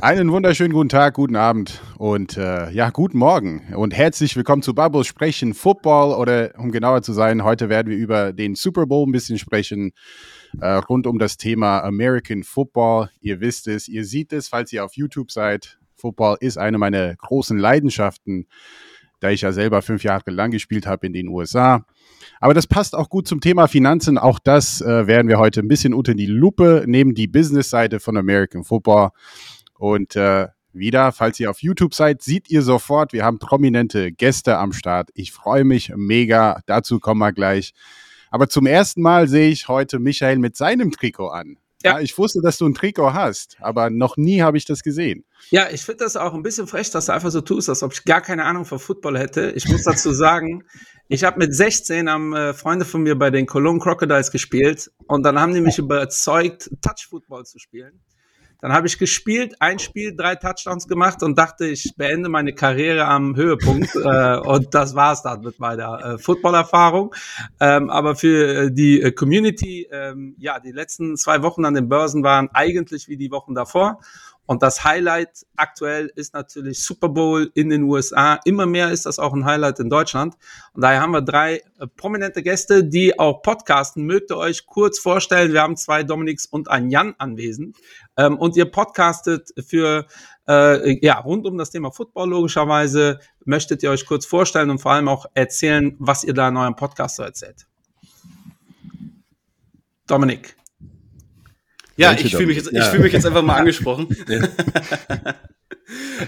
Einen wunderschönen guten Tag, guten Abend und äh, ja, guten Morgen und herzlich willkommen zu Bubbles Sprechen Football oder um genauer zu sein, heute werden wir über den Super Bowl ein bisschen sprechen, äh, rund um das Thema American Football. Ihr wisst es, ihr seht es, falls ihr auf YouTube seid. Football ist eine meiner großen Leidenschaften, da ich ja selber fünf Jahre lang gespielt habe in den USA. Aber das passt auch gut zum Thema Finanzen. Auch das äh, werden wir heute ein bisschen unter die Lupe nehmen, die Business-Seite von American Football. Und äh, wieder, falls ihr auf YouTube seid, seht ihr sofort, wir haben prominente Gäste am Start. Ich freue mich mega, dazu kommen wir gleich. Aber zum ersten Mal sehe ich heute Michael mit seinem Trikot an. Ja. Ja. ich wusste, dass du ein Trikot hast, aber noch nie habe ich das gesehen. Ja, ich finde das auch ein bisschen frech, dass du einfach so tust, als ob ich gar keine Ahnung von Football hätte. Ich muss dazu sagen, ich habe mit 16 haben äh, Freunde von mir bei den Cologne Crocodiles gespielt und dann haben die mich überzeugt, Touch Football zu spielen. Dann habe ich gespielt, ein Spiel, drei Touchdowns gemacht und dachte, ich beende meine Karriere am Höhepunkt. äh, und das war's dann mit meiner äh, Footballerfahrung. Ähm, aber für äh, die äh, Community, ähm, ja, die letzten zwei Wochen an den Börsen waren eigentlich wie die Wochen davor. Und das Highlight aktuell ist natürlich Super Bowl in den USA. Immer mehr ist das auch ein Highlight in Deutschland. Und daher haben wir drei äh, prominente Gäste, die auch podcasten. Mögt ihr euch kurz vorstellen? Wir haben zwei Dominiks und einen Jan anwesend. Ähm, und ihr podcastet für, äh, ja, rund um das Thema Football logischerweise. Möchtet ihr euch kurz vorstellen und vor allem auch erzählen, was ihr da in eurem Podcast so erzählt? Dominik. Ja, Welche ich fühle mich, jetzt- ich fühl mich jetzt einfach mal angesprochen.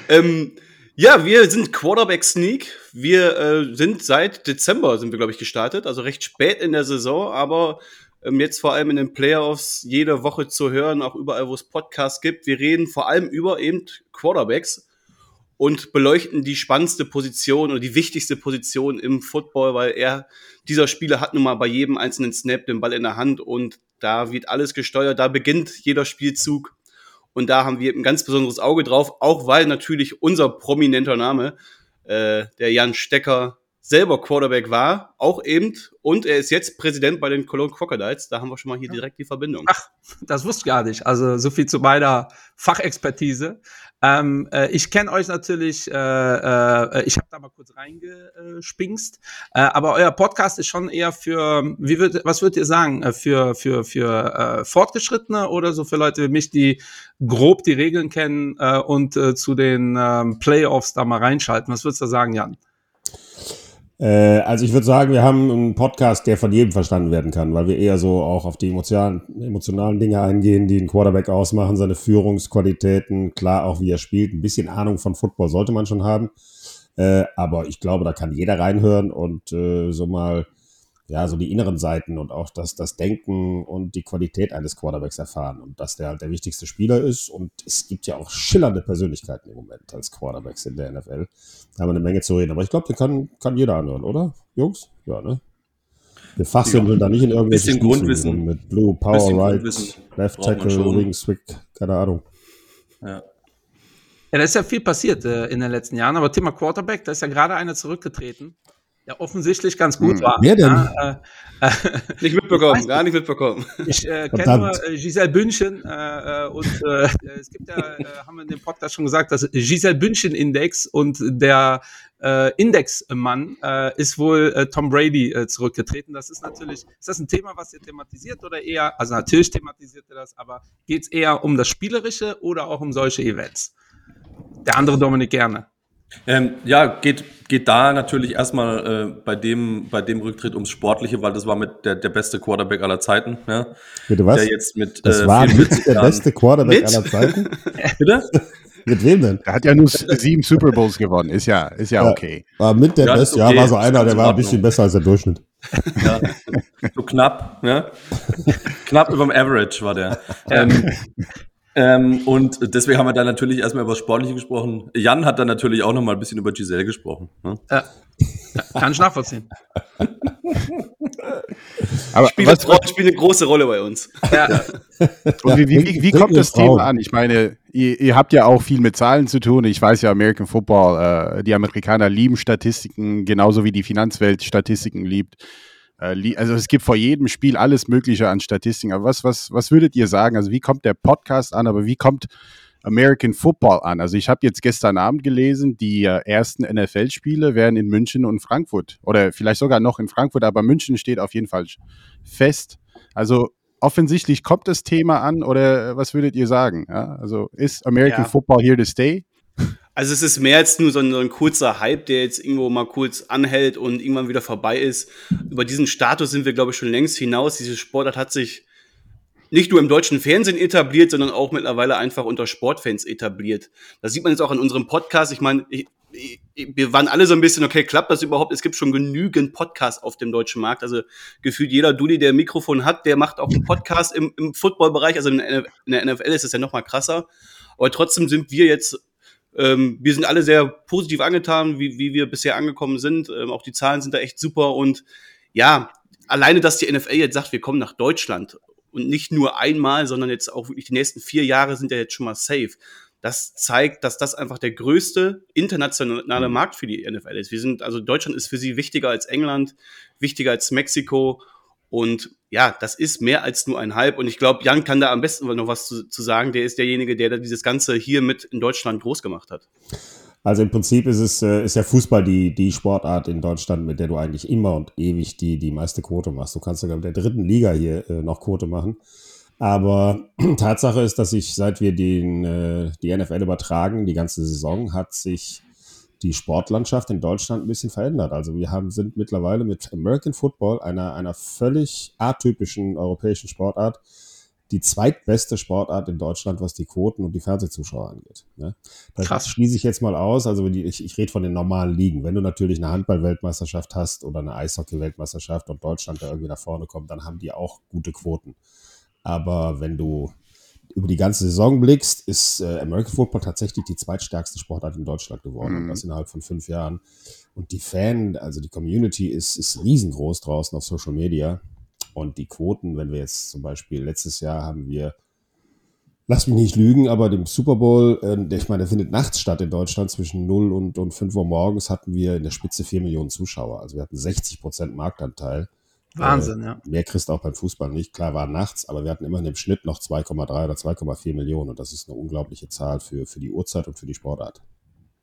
ähm, ja, wir sind Quarterback Sneak. Wir äh, sind seit Dezember sind wir, glaube ich, gestartet, also recht spät in der Saison, aber jetzt vor allem in den Playoffs jede Woche zu hören, auch überall, wo es Podcasts gibt. Wir reden vor allem über eben Quarterbacks und beleuchten die spannendste Position oder die wichtigste Position im Football, weil er, dieser Spieler hat nun mal bei jedem einzelnen Snap den Ball in der Hand und da wird alles gesteuert, da beginnt jeder Spielzug und da haben wir ein ganz besonderes Auge drauf, auch weil natürlich unser prominenter Name, äh, der Jan Stecker, selber Quarterback war, auch eben, und er ist jetzt Präsident bei den Cologne Crocodiles, da haben wir schon mal hier direkt die Verbindung. Ach, das wusste ich gar nicht. Also so viel zu meiner Fachexpertise. Ähm, äh, ich kenne euch natürlich, äh, äh, ich habe da mal kurz reingespingst, äh, aber euer Podcast ist schon eher für, wie würd, was würdet ihr sagen, äh, für, für, für äh, Fortgeschrittene oder so für Leute wie mich, die grob die Regeln kennen äh, und äh, zu den ähm, Playoffs da mal reinschalten? Was würdest du sagen, Jan? Äh, also ich würde sagen, wir haben einen Podcast, der von jedem verstanden werden kann, weil wir eher so auch auf die emotionalen, emotionalen Dinge eingehen, die einen Quarterback ausmachen, seine Führungsqualitäten, klar auch wie er spielt. Ein bisschen Ahnung von Football sollte man schon haben. Äh, aber ich glaube, da kann jeder reinhören und äh, so mal, ja, so die inneren Seiten und auch das, das Denken und die Qualität eines Quarterbacks erfahren und dass der halt der wichtigste Spieler ist. Und es gibt ja auch schillernde Persönlichkeiten im Moment als Quarterbacks in der NFL. Da haben wir eine Menge zu reden. Aber ich glaube, den kann, kann jeder anhören, oder? Jungs? Ja, ne? Wir fachsimpeln da nicht in irgendwelche Bisschen Stufen Grundwissen. mit Blue, Power, Right, Left Tackle, schon. Wing, Swick, keine Ahnung. Ja. Ja, da ist ja viel passiert äh, in den letzten Jahren, aber Thema Quarterback, da ist ja gerade einer zurückgetreten, der offensichtlich ganz gut Hm. war. Wer denn? Ja, äh, äh, Nicht mitbekommen, gar nicht mitbekommen. Ich äh, kenne nur äh, Giselle Bündchen äh, äh, und äh, es gibt ja, äh, haben wir in dem Podcast schon gesagt, das Giselle Bündchen Index und der äh, Indexmann äh, ist wohl äh, Tom Brady äh, zurückgetreten. Das ist natürlich, ist das ein Thema, was ihr thematisiert oder eher, also natürlich thematisiert ihr das, aber geht es eher um das Spielerische oder auch um solche Events? Der andere Dominik gerne. Ähm, ja, geht, geht da natürlich erstmal äh, bei, dem, bei dem Rücktritt ums Sportliche, weil das war mit der, der beste Quarterback aller Zeiten. Ja, Bitte was? Der jetzt mit das äh, war 44 mit der Jahren- beste Quarterback Mit? aller Zeiten. Bitte? Mit wem denn? Er hat ja nur sieben Super Bowls gewonnen. Ist ja, ist ja, okay. War mit der Ja, Beste, okay. ja, war so einer, der war ein in bisschen besser als der Durchschnitt. Ja, so knapp, ne? knapp über dem Average war der. Ähm, ähm, und deswegen haben wir da natürlich erstmal über das Sportliche gesprochen. Jan hat dann natürlich auch noch mal ein bisschen über Giselle gesprochen. Ne? Kann ich nachvollziehen. Aber Spielt, was, was, spielt eine große Rolle bei uns. Ja. Und wie, wie, wie, wie Ja, kommt das. Thema an? Ich meine, ihr, ihr habt ja auch viel mit Zahlen zu tun. Ich weiß ja, American Football, äh, die Amerikaner lieben Statistiken, genauso wie die Finanzwelt Statistiken liebt. Äh, also es gibt vor jedem Spiel alles Mögliche an Statistiken. Aber was, was, was würdet ihr sagen? Also wie kommt der Podcast an, aber wie kommt American Football an? Also ich habe jetzt gestern Abend gelesen, die äh, ersten NFL-Spiele werden in München und Frankfurt oder vielleicht sogar noch in Frankfurt, aber München steht auf jeden Fall fest. Also offensichtlich kommt das Thema an oder was würdet ihr sagen? Ja, also ist American Ja. Football here to stay? Also es ist mehr als nur so ein, so ein kurzer Hype, der jetzt irgendwo mal kurz anhält und irgendwann wieder vorbei ist. Über diesen Status sind wir, glaube ich, schon längst hinaus. Diese Sportart hat sich nicht nur im deutschen Fernsehen etabliert, sondern auch mittlerweile einfach unter Sportfans etabliert. Das sieht man jetzt auch in unserem Podcast. Ich meine, ich, ich, wir waren alle so ein bisschen, okay, klappt das überhaupt? Es gibt schon genügend Podcasts auf dem deutschen Markt. Also gefühlt jeder Dulli, der ein Mikrofon hat, der macht auch einen Podcast im, im Footballbereich. Also in der NFL ist es ja noch mal krasser. Aber trotzdem sind wir jetzt ähm, wir sind alle sehr positiv angetan, wie, wie wir bisher angekommen sind. Ähm, auch die Zahlen sind da echt super. Und ja, alleine, dass die NFL jetzt sagt, wir kommen nach Deutschland und nicht nur einmal, sondern jetzt auch wirklich die nächsten vier Jahre sind ja jetzt schon mal safe. Das zeigt, dass das einfach der größte internationale Markt für die NFL ist. Wir sind, also Deutschland ist für sie wichtiger als England, wichtiger als Mexiko. Und ja, das ist mehr als nur ein Hype. Und ich glaube, Jan kann da am besten noch was zu, zu sagen. Der ist derjenige, der dieses Ganze hier mit in Deutschland groß gemacht hat. Also im Prinzip ist es äh, ist ja Fußball die, die Sportart in Deutschland, mit der du eigentlich immer und ewig die, die meiste Quote machst. Du kannst sogar mit der dritten Liga hier äh, noch Quote machen. Aber Tatsache ist, dass sich, seit wir den, äh, die NFL übertragen, die ganze Saison, hat sich die Sportlandschaft in Deutschland ein bisschen verändert. Also wir haben, sind mittlerweile mit American Football, einer, einer völlig atypischen europäischen Sportart, die zweitbeste Sportart in Deutschland, was die Quoten und die Fernsehzuschauer angeht. Ne? Das Krass. schließe ich jetzt mal aus. Also die, ich, ich rede von den normalen Ligen. Wenn du natürlich eine Handball-Weltmeisterschaft hast oder eine Eishockey-Weltmeisterschaft und Deutschland da irgendwie nach vorne kommt, dann haben die auch gute Quoten. Aber wenn du über die ganze Saison blickst, ist äh, American Football tatsächlich die zweitstärkste Sportart in Deutschland geworden. Mhm. Und das innerhalb von fünf Jahren. Und die Fan, also die Community ist, ist riesengroß draußen auf Social Media. Und die Quoten, wenn wir jetzt zum Beispiel letztes Jahr haben wir, lass mich nicht lügen, aber dem Super Bowl, äh, der, ich meine, der findet nachts statt in Deutschland zwischen 0 und, und 5 Uhr morgens hatten wir in der Spitze 4 Millionen Zuschauer. Also wir hatten 60 Prozent Marktanteil. Wahnsinn, ja. Mehr kriegst du auch beim Fußball nicht. Klar war nachts, aber wir hatten immerhin im Schnitt noch 2,3 oder 2,4 Millionen. Und das ist eine unglaubliche Zahl für, für die Uhrzeit und für die Sportart.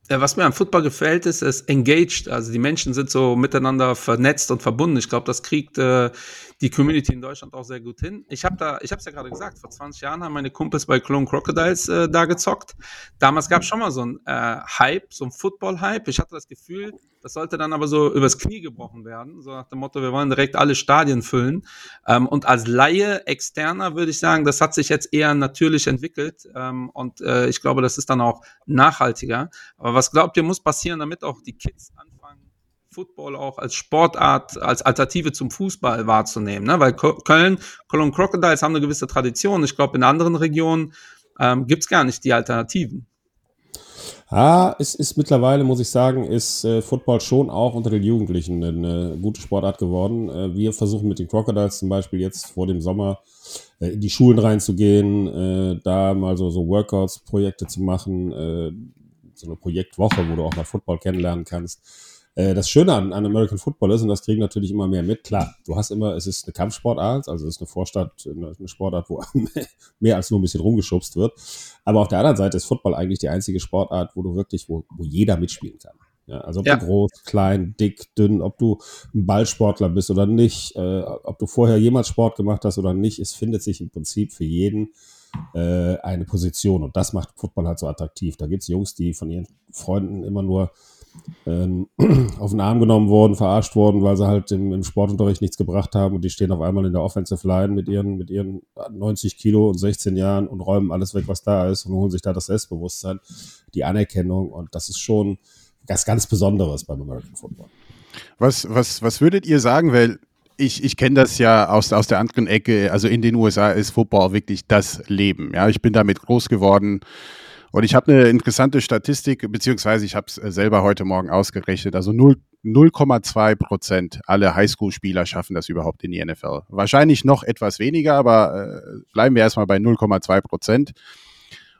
Ja, was mir am Football gefällt, ist, es engaged. Also die Menschen sind so miteinander vernetzt und verbunden. Ich glaube, das kriegt äh, die Community in Deutschland auch sehr gut hin. Ich habe da, ich habe es ja gerade gesagt, vor 20 Jahren haben meine Kumpels bei Clone Crocodiles äh, da gezockt. Damals gab es schon mal so ein äh, Hype, so ein Football-Hype. Ich hatte das Gefühl, das sollte dann aber so übers Knie gebrochen werden. So nach dem Motto, wir wollen direkt alle Stadien füllen. Ähm, und als Laie, Externer würde ich sagen, das hat sich jetzt eher natürlich entwickelt. Ähm, und äh, ich glaube, das ist dann auch nachhaltiger. Aber was glaubt ihr, muss passieren, damit auch die Kids anfangen, Football auch als Sportart, als Alternative zum Fußball wahrzunehmen? Ne? Weil Köln, Cologne Crocodiles haben eine gewisse Tradition. Ich glaube, in anderen Regionen ähm, gibt es gar nicht die Alternativen. Ah, es ist mittlerweile, muss ich sagen, ist äh, Football schon auch unter den Jugendlichen eine gute Sportart geworden. Äh, wir versuchen mit den Crocodiles zum Beispiel jetzt vor dem Sommer äh, in die Schulen reinzugehen, äh, da mal so, so Workouts-Projekte zu machen, äh, so eine Projektwoche, wo du auch mal Football kennenlernen kannst. Äh, das Schöne an, an American Football ist, und das kriegen natürlich immer mehr mit, klar, du hast immer, es ist eine Kampfsportart, also es ist eine Vorstadt, eine, Sportart, wo mehr als nur ein bisschen rumgeschubst wird. Aber auf der anderen Seite ist Football eigentlich die einzige Sportart, wo du wirklich, wo, wo jeder mitspielen kann. Ja, also ob Ja. du groß, klein, dick, dünn, ob du ein Ballsportler bist oder nicht, äh, ob du vorher jemals Sport gemacht hast oder nicht, es findet sich im Prinzip für jeden äh, eine Position und das macht Football halt so attraktiv. Da gibt's Jungs, die von ihren Freunden immer nur auf den Arm genommen worden, verarscht worden, weil sie halt im, im, Sportunterricht nichts gebracht haben und die stehen auf einmal in der Offensive Line mit ihren, mit ihren 90 Kilo und 16 Jahren und räumen alles weg, was da ist und holen sich da das Selbstbewusstsein, die Anerkennung und das ist schon was ganz Besonderes beim American Football. Was, was, was würdet ihr sagen, weil ich, ich kenne das ja aus, aus der anderen Ecke, also in den USA ist Football wirklich das Leben. Ja, ich bin damit groß geworden. Und ich habe eine interessante Statistik, beziehungsweise ich habe es äh, selber heute Morgen ausgerechnet. Also 0,2 Prozent aller Highschool-Spieler schaffen das überhaupt in die NFL. Wahrscheinlich noch etwas weniger, aber äh, bleiben wir erstmal bei 0,2 Prozent.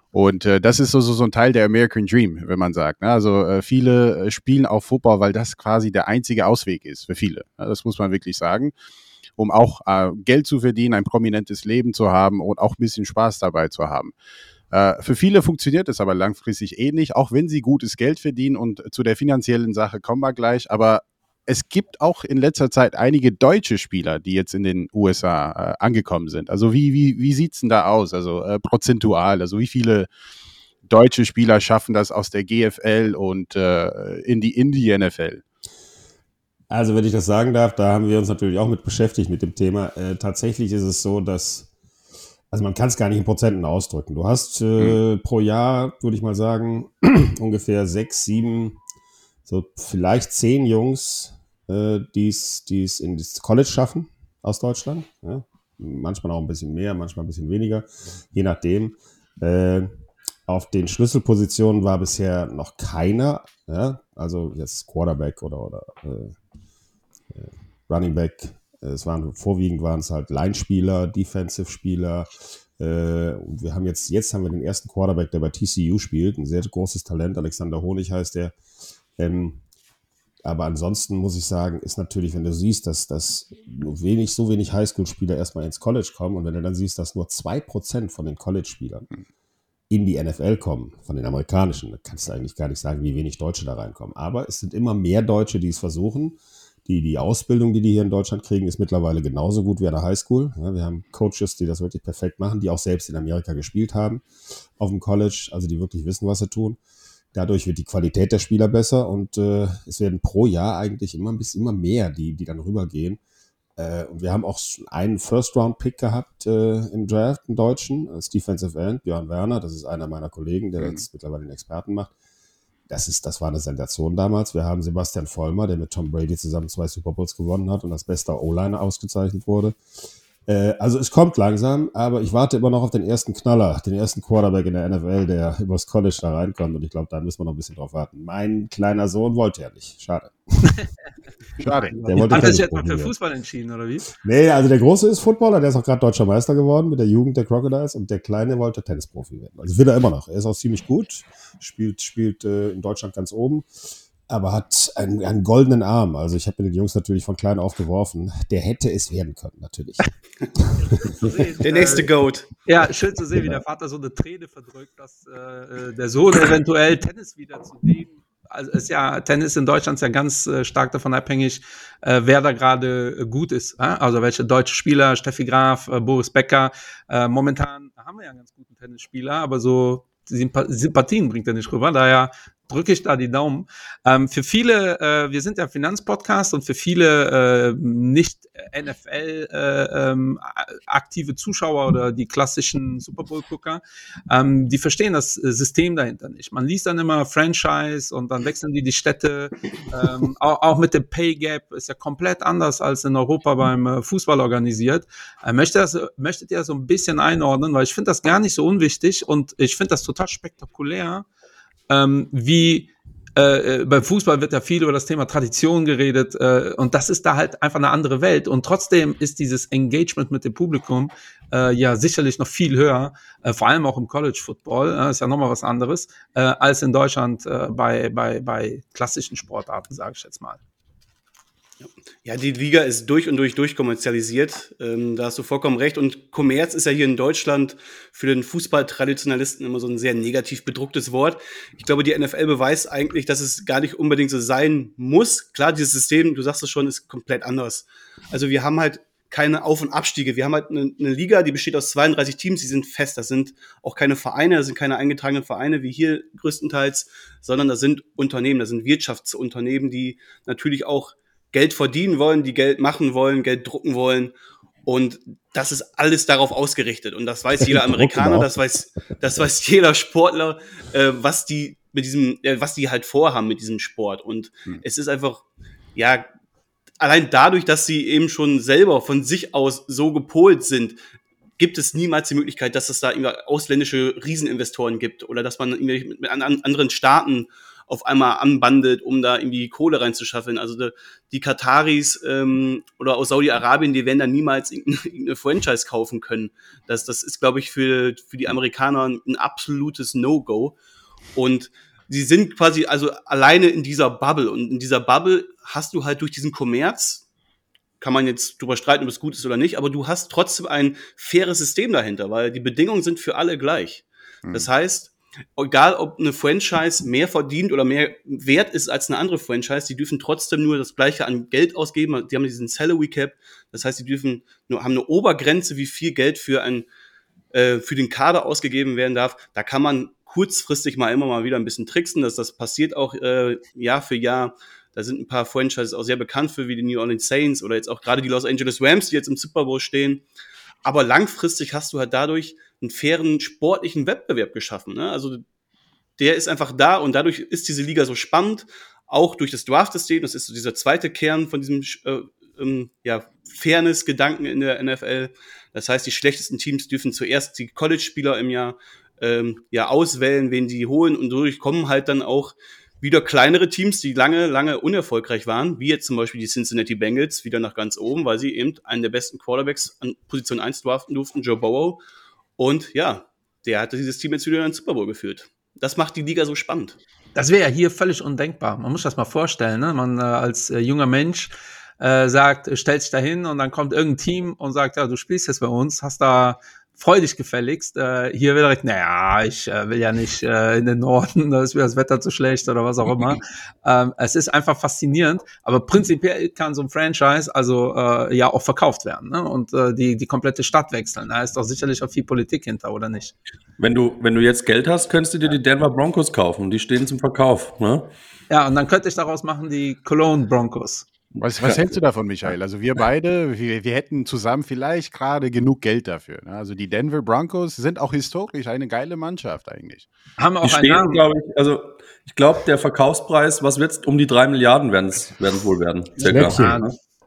Und äh, das ist so, so, ein Teil der American Dream, wenn man sagt. Ne? Also äh, viele äh, spielen auf Football, weil das quasi der einzige Ausweg ist für viele. Ja, das muss man wirklich sagen. Um auch äh, Geld zu verdienen, ein prominentes Leben zu haben und auch ein bisschen Spaß dabei zu haben. Äh, für viele funktioniert es aber langfristig eh nicht, auch wenn sie gutes Geld verdienen und zu der finanziellen Sache kommen wir gleich. Aber es gibt auch in letzter Zeit einige deutsche Spieler, die jetzt in den USA äh, angekommen sind. Also wie, wie, wie sieht es denn da aus? Also äh, prozentual, also wie viele deutsche Spieler schaffen das aus der GFL und äh, in die Indie-NFL? Also wenn ich das sagen darf, da haben wir uns natürlich auch mit beschäftigt mit dem Thema. Äh, tatsächlich ist es so, dass also man kann es gar nicht in Prozenten ausdrücken. Du hast äh, mhm. pro Jahr, würde ich mal sagen, ungefähr sechs, sieben, so vielleicht zehn Jungs, äh, die es in das College schaffen aus Deutschland. Ja? Manchmal auch ein bisschen mehr, manchmal ein bisschen weniger, je nachdem. Äh, auf den Schlüsselpositionen war bisher noch keiner, ja? also jetzt Quarterback oder, oder äh, äh Running Back es waren vorwiegend waren es halt Line-Spieler, Defensive-Spieler. Äh, und wir haben jetzt, jetzt haben wir den ersten Quarterback, der bei TCU spielt, ein sehr großes Talent. Alexander Honig heißt der. Ähm, aber ansonsten muss ich sagen, ist natürlich, wenn du siehst, dass, dass wenig, so wenig Highschool-Spieler erstmal ins College kommen und wenn du dann siehst, dass nur zwei Prozent von den College-Spielern in die NFL kommen, von den amerikanischen, dann kannst du eigentlich gar nicht sagen, wie wenig Deutsche da reinkommen. Aber es sind immer mehr Deutsche, die es versuchen die, die Ausbildung, die die hier in Deutschland kriegen, ist mittlerweile genauso gut wie an der Highschool. Ja, wir haben Coaches, die das wirklich perfekt machen, die auch selbst in Amerika gespielt haben auf dem College, also die wirklich wissen, was sie tun. Dadurch wird die Qualität der Spieler besser und äh, es werden pro Jahr eigentlich immer ein bisschen immer mehr, die, die dann rübergehen. Äh, und wir haben auch einen First-Round-Pick gehabt äh, im Draft, einen Deutschen, als Defensive End, Björn Werner. Das ist einer meiner Kollegen, der mhm. jetzt mittlerweile den Experten macht das, ist, das war eine Sensation damals. Wir haben Sebastian Vollmer, der mit Tom Brady zusammen zwei Super Bowls gewonnen hat und als bester O-Liner ausgezeichnet wurde. Äh, also es kommt langsam, aber ich warte immer noch auf den ersten Knaller, den ersten Quarterback in der NFL, der übers College da reinkommt. Und ich glaube, da müssen wir noch ein bisschen drauf warten. Mein kleiner Sohn wollte ja nicht. Schade. Schade. Der wollte Hat er sich etwa für Fußball entschieden, oder wie? Nee, also der Große ist Footballer, der ist auch gerade deutscher Meister geworden mit der Jugend der Crocodiles und der Kleine wollte Tennisprofi werden. Also will er immer noch. Er ist auch ziemlich gut, spielt, spielt äh, in Deutschland ganz oben aber hat einen, einen, goldenen Arm. Also ich habe mir den Jungs natürlich von klein auf geworfen. Der hätte es werden können, natürlich. der nächste Goat. Ja, schön zu sehen, wie der Vater so eine Träne verdrückt, dass äh, äh der Sohn eventuell Tennis wieder zu dem also ist ja Tennis in Deutschland ist ja ganz äh, stark davon abhängig, äh, wer da gerade äh, gut ist. Äh? Also welche deutsche Spieler, Steffi Graf, äh, Boris Becker. Äh, momentan haben wir ja einen ganz guten Tennisspieler, aber so Sympathien bringt er nicht rüber. Daher drücke ich da die Daumen. Ähm, für viele, äh, wir sind ja Finanzpodcast und für viele äh, nicht NFL äh, ähm, aktive Zuschauer oder die klassischen Super Bowl Gucker, ähm, die verstehen das System dahinter nicht. Man liest dann immer Franchise und dann wechseln die die Städte. Ähm, auch, auch, mit dem Pay Gap ist ja komplett anders als in Europa beim äh, Fußball organisiert. Äh, möchte das, möchtet ihr so ein bisschen einordnen, weil ich finde das gar nicht so unwichtig und ich finde das total spektakulär ähm, wie äh, äh, beim Fußball wird ja viel über das Thema Tradition geredet äh, und das ist da halt einfach eine andere Welt und trotzdem ist dieses Engagement mit dem Publikum äh, ja sicherlich noch viel höher, äh, vor allem auch im College Football, ist ja nochmal was anderes, äh, als in Deutschland äh, bei, bei, bei klassischen Sportarten, sage ich jetzt mal. Ja, die Liga ist durch und durch durchkommerzialisiert. Ähm, da hast du vollkommen recht. Und Kommerz ist ja hier in Deutschland für den Fußballtraditionalisten immer so ein sehr negativ bedrucktes Wort. Ich glaube, die NFL beweist eigentlich, dass es gar nicht unbedingt so sein muss. Klar, dieses System, du sagst es schon, ist komplett anders. Also wir haben halt keine Auf- und Abstiege. Wir haben halt eine, eine, Liga, die besteht aus 32 Teams, die sind fest. Das sind auch keine Vereine, das sind keine eingetragenen Vereine wie hier größtenteils, sondern das sind Unternehmen, das sind Wirtschaftsunternehmen, die natürlich auch Geld verdienen wollen, die Geld machen wollen, Geld drucken wollen. Und das ist alles darauf ausgerichtet. Und das weiß jeder Amerikaner, das weiß, das weiß jeder Sportler, äh, was die mit diesem, äh, was die halt vorhaben mit diesem Sport. Und hm. es ist einfach, ja, allein dadurch, dass sie eben schon selber von sich aus so gepolt sind, gibt es niemals die Möglichkeit, dass es da ausländische Rieseninvestoren gibt oder dass man mit, mit anderen Staaten auf einmal anbandet, um da irgendwie Kohle reinzuschaffen. Also die, die Kataris ähm, oder aus Saudi-Arabien, die werden da niemals irgendeine Franchise kaufen können. Das, das ist, glaube ich, für, für die Amerikaner ein absolutes No-Go. Und sie sind quasi also alleine in dieser Bubble. Und in dieser Bubble hast du halt durch diesen Kommerz, kann man jetzt drüber streiten, ob es gut ist oder nicht, aber du hast trotzdem ein faires System dahinter, weil die Bedingungen sind für alle gleich. Mhm. Das heißt, egal ob eine Franchise mehr verdient oder mehr wert ist als eine andere Franchise, die dürfen trotzdem nur das gleiche an Geld ausgeben. Die haben diesen Salary Cap, das heißt, die dürfen nur haben eine Obergrenze, wie viel Geld für ein äh, für den Kader ausgegeben werden darf. Da kann man kurzfristig mal immer mal wieder ein bisschen tricksen, dass das passiert auch äh, Jahr für Jahr. Da sind ein paar Franchises auch sehr bekannt für, wie die New Orleans Saints oder jetzt auch gerade die Los Angeles Rams, die jetzt im Super Bowl stehen. Aber langfristig hast du halt dadurch einen fairen sportlichen Wettbewerb geschaffen. Ne? Also der ist einfach da und dadurch ist diese Liga so spannend, auch durch das Draft-System. Das ist so dieser zweite Kern von diesem äh, ähm, ja, Fairness-Gedanken in der NFL. Das heißt, die schlechtesten Teams dürfen zuerst die College-Spieler im Jahr ähm, ja auswählen, wen sie holen und dadurch kommen halt dann auch wieder kleinere Teams, die lange, lange unerfolgreich waren, wie jetzt zum Beispiel die Cincinnati Bengals, wieder nach ganz oben, weil sie eben einen der besten Quarterbacks an Position 1 draften durften, Joe Burrow. Und ja, der hatte dieses Team jetzt wieder in den Super Bowl geführt. Das macht die Liga so spannend. Das wäre ja hier völlig undenkbar. Man muss das mal vorstellen. Ne? Man äh, als äh, junger Mensch äh, sagt, stellt sich da hin und dann kommt irgendein Team und sagt, ja, du spielst jetzt bei uns, hast da freu dich gefälligst. Äh, hier will direkt, naja, ich äh, will ja nicht äh, in den Norden, da ist mir das Wetter zu schlecht oder was auch immer. ähm, es ist einfach faszinierend, aber prinzipiell kann so ein Franchise also äh, ja auch verkauft werden ne? und äh, die, die komplette Stadt wechseln. Da ist doch sicherlich auch viel Politik hinter, oder nicht? Wenn du, wenn du jetzt Geld hast, könntest du dir die Denver Broncos kaufen. Die stehen zum Verkauf. Ne? Ja, und dann könnte ich daraus machen die Cologne Broncos. Was, was hältst du davon, Michael? Also wir beide, wir, wir hätten zusammen vielleicht gerade genug Geld dafür. Ne? Also die Denver Broncos sind auch historisch eine geile Mannschaft eigentlich. Haben auch die stehen, glaube ich, also ich glaube, der Verkaufspreis, was wird's? Um die drei Milliarden werden es wohl werden. Circa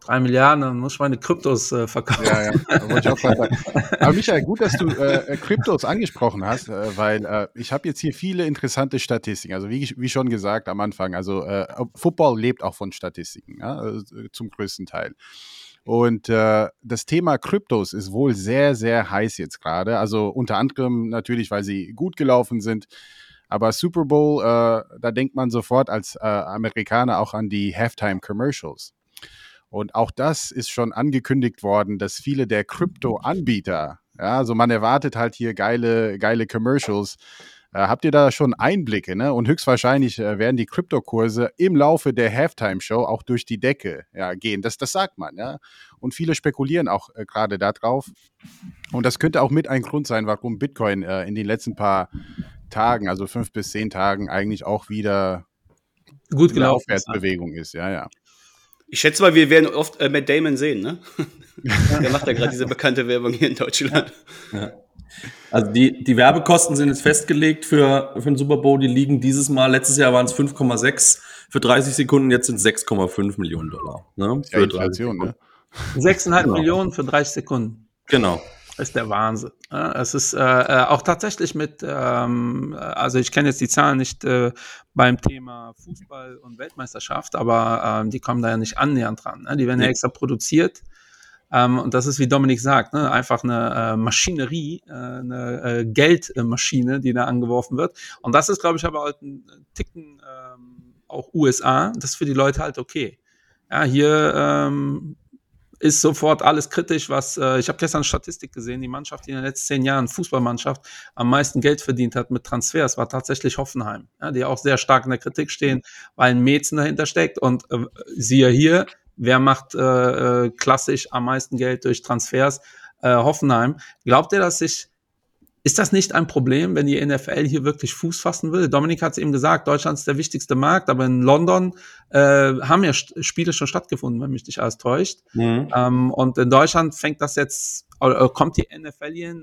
drei Milliarden, dann muss ich meine Kryptos äh, verkaufen. Ja, ja, wollte ich auch sagen. Aber Michael, gut, dass du äh, Kryptos angesprochen hast, äh, weil äh, ich habe jetzt hier viele interessante Statistiken. Also wie, wie schon gesagt am Anfang, also äh, Football lebt auch von Statistiken, ja, also, zum größten Teil. Und äh, das Thema Kryptos ist wohl sehr, sehr heiß jetzt gerade. Also unter anderem natürlich, weil sie gut gelaufen sind. Aber Super Bowl, äh, da denkt man sofort als äh, Amerikaner auch an die Halftime-Commercials. Und auch das ist schon angekündigt worden, dass viele der Krypto-Anbieter, ja, also man erwartet halt hier geile, geile Commercials. Äh, habt ihr da schon Einblicke? Ne? Und höchstwahrscheinlich äh, werden die Kryptokurse im Laufe der Halftime-Show auch durch die Decke ja, gehen. Das, das sagt man, ja. Und viele spekulieren auch äh, gerade darauf. Und das könnte auch mit ein Grund sein, warum Bitcoin äh, in den letzten paar Tagen, also fünf bis zehn Tagen, eigentlich auch wieder gut gelaufen Aufwärtsbewegung ist. Ja, ja. Ich schätze mal, wir werden oft äh, Matt Damon sehen, ne? Der macht ja gerade diese bekannte Werbung hier in Deutschland. Ja. Also die, die Werbekosten sind jetzt festgelegt für, für den Super Bowl. Die liegen dieses Mal, letztes Jahr waren es 5,6 für 30 Sekunden, jetzt sind es 6,5 Millionen Dollar. Ne? Für ja, Inflation, ne? 6,5 genau. Millionen für 30 Sekunden. Genau ist der Wahnsinn. es ist äh, äh, auch tatsächlich mit, ähm, also ich kenne jetzt die Zahlen nicht äh, beim Thema Fußball und Weltmeisterschaft, aber ähm, die kommen da ja nicht annähernd dran. Ne? Die werden ja extra produziert. Ähm, und das ist, wie Dominik sagt, ne, einfach eine äh, Maschinerie, äh, eine äh, Geldmaschine, die da angeworfen wird. Und das ist, glaube ich, aber halt ein Ticken ähm, auch USA. Das ist für die Leute halt okay. Ja, hier ähm, ist sofort alles kritisch, was äh, ich habe gestern Statistik gesehen, die Mannschaft, die in den letzten zehn Jahren, Fußballmannschaft, am meisten Geld verdient hat mit Transfers, war tatsächlich Hoffenheim, ja, die auch sehr stark in der Kritik stehen, weil ein Mäzen dahinter steckt und äh, siehe hier, wer macht äh, äh, klassisch am meisten Geld durch Transfers, äh, Hoffenheim. Glaubt ihr, dass sich ist das nicht ein Problem, wenn die NFL hier wirklich Fuß fassen will? Dominik hat es eben gesagt, Deutschland ist der wichtigste Markt, aber in London äh, haben ja Spiele schon stattgefunden, wenn mich nicht alles täuscht. Mhm. Ähm, und in Deutschland fängt das jetzt, oder kommt die NFL hier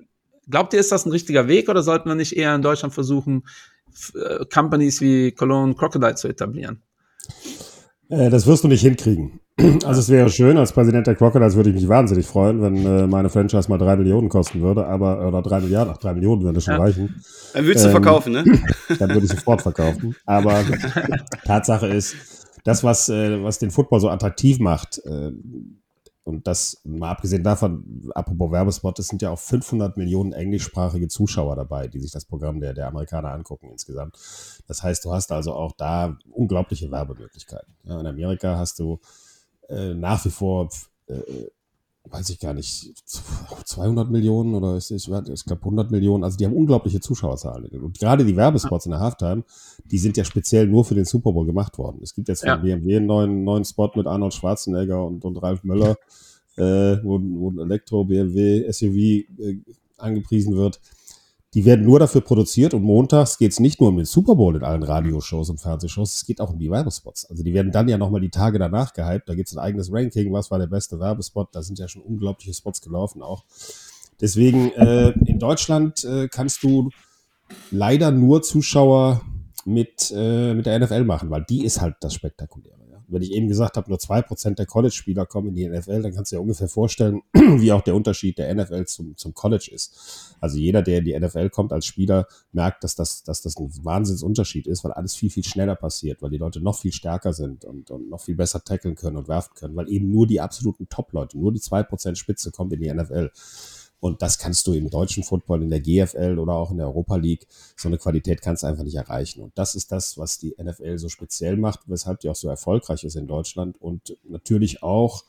Glaubt ihr, ist das ein richtiger Weg oder sollten wir nicht eher in Deutschland versuchen, äh, Companies wie Cologne Crocodile zu etablieren? Äh, das wirst du nicht hinkriegen. Also es wäre schön, als Präsident der Crocodiles würde ich mich wahnsinnig freuen, wenn äh, meine Franchise mal drei Millionen kosten würde, aber oder drei Milliarden, ach drei Millionen würde schon ja. reichen. Dann würdest du ähm, verkaufen, ne? Dann würde ich sofort verkaufen. Aber Tatsache ist, das, was, äh, was den Football so attraktiv macht, äh, und das mal abgesehen davon, apropos Werbespot, es sind ja auch 500 Millionen englischsprachige Zuschauer dabei, die sich das Programm der, der Amerikaner angucken insgesamt. Das heißt, du hast also auch da unglaubliche Werbemöglichkeiten. Ja, in Amerika hast du äh, nach wie vor, äh, weiß ich gar nicht, 200 Millionen oder ich, ich, ich glaube 100 Millionen. Also die haben unglaubliche Zuschauerzahlen. Und gerade die Werbespots in der Halftime, die sind ja speziell nur für den Super Bowl gemacht worden. Es gibt jetzt von ja. BMW einen neuen, neuen Spot mit Arnold Schwarzenegger und, und Ralf Möller, äh, wo, wo ein Elektro-BMW SUV äh, angepriesen wird die werden nur dafür produziert und montags geht es nicht nur um den Super Bowl in allen Radioshows und Fernsehshows, es geht auch um die Werbespots. Also die werden dann ja nochmal die Tage danach gehypt, da gibt es ein eigenes Ranking, was war der beste Werbespot, da sind ja schon unglaubliche Spots gelaufen auch. Deswegen äh, in Deutschland äh, kannst du leider nur Zuschauer mit, äh, mit der NFL machen, weil die ist halt das Spektakuläre wenn ich eben gesagt habe, nur zwei Prozent der College-Spieler kommen in die NFL, dann kannst du dir ungefähr vorstellen, wie auch der Unterschied der NFL zum, zum College ist. Also jeder, der in die NFL kommt als Spieler, merkt, dass das, dass das ein Wahnsinnsunterschied ist, weil alles viel, viel schneller passiert, weil die Leute noch viel stärker sind und, und noch viel besser tackeln können und werfen können, weil eben nur die absoluten Top-Leute, nur die zwei Prozent Spitze kommen in die NFL. Und das kannst du im deutschen Football, in der GFL oder auch in der Europa League, so eine Qualität kannst du einfach nicht erreichen. Und das ist das, was die NFL so speziell macht, weshalb die auch so erfolgreich ist in Deutschland und natürlich auch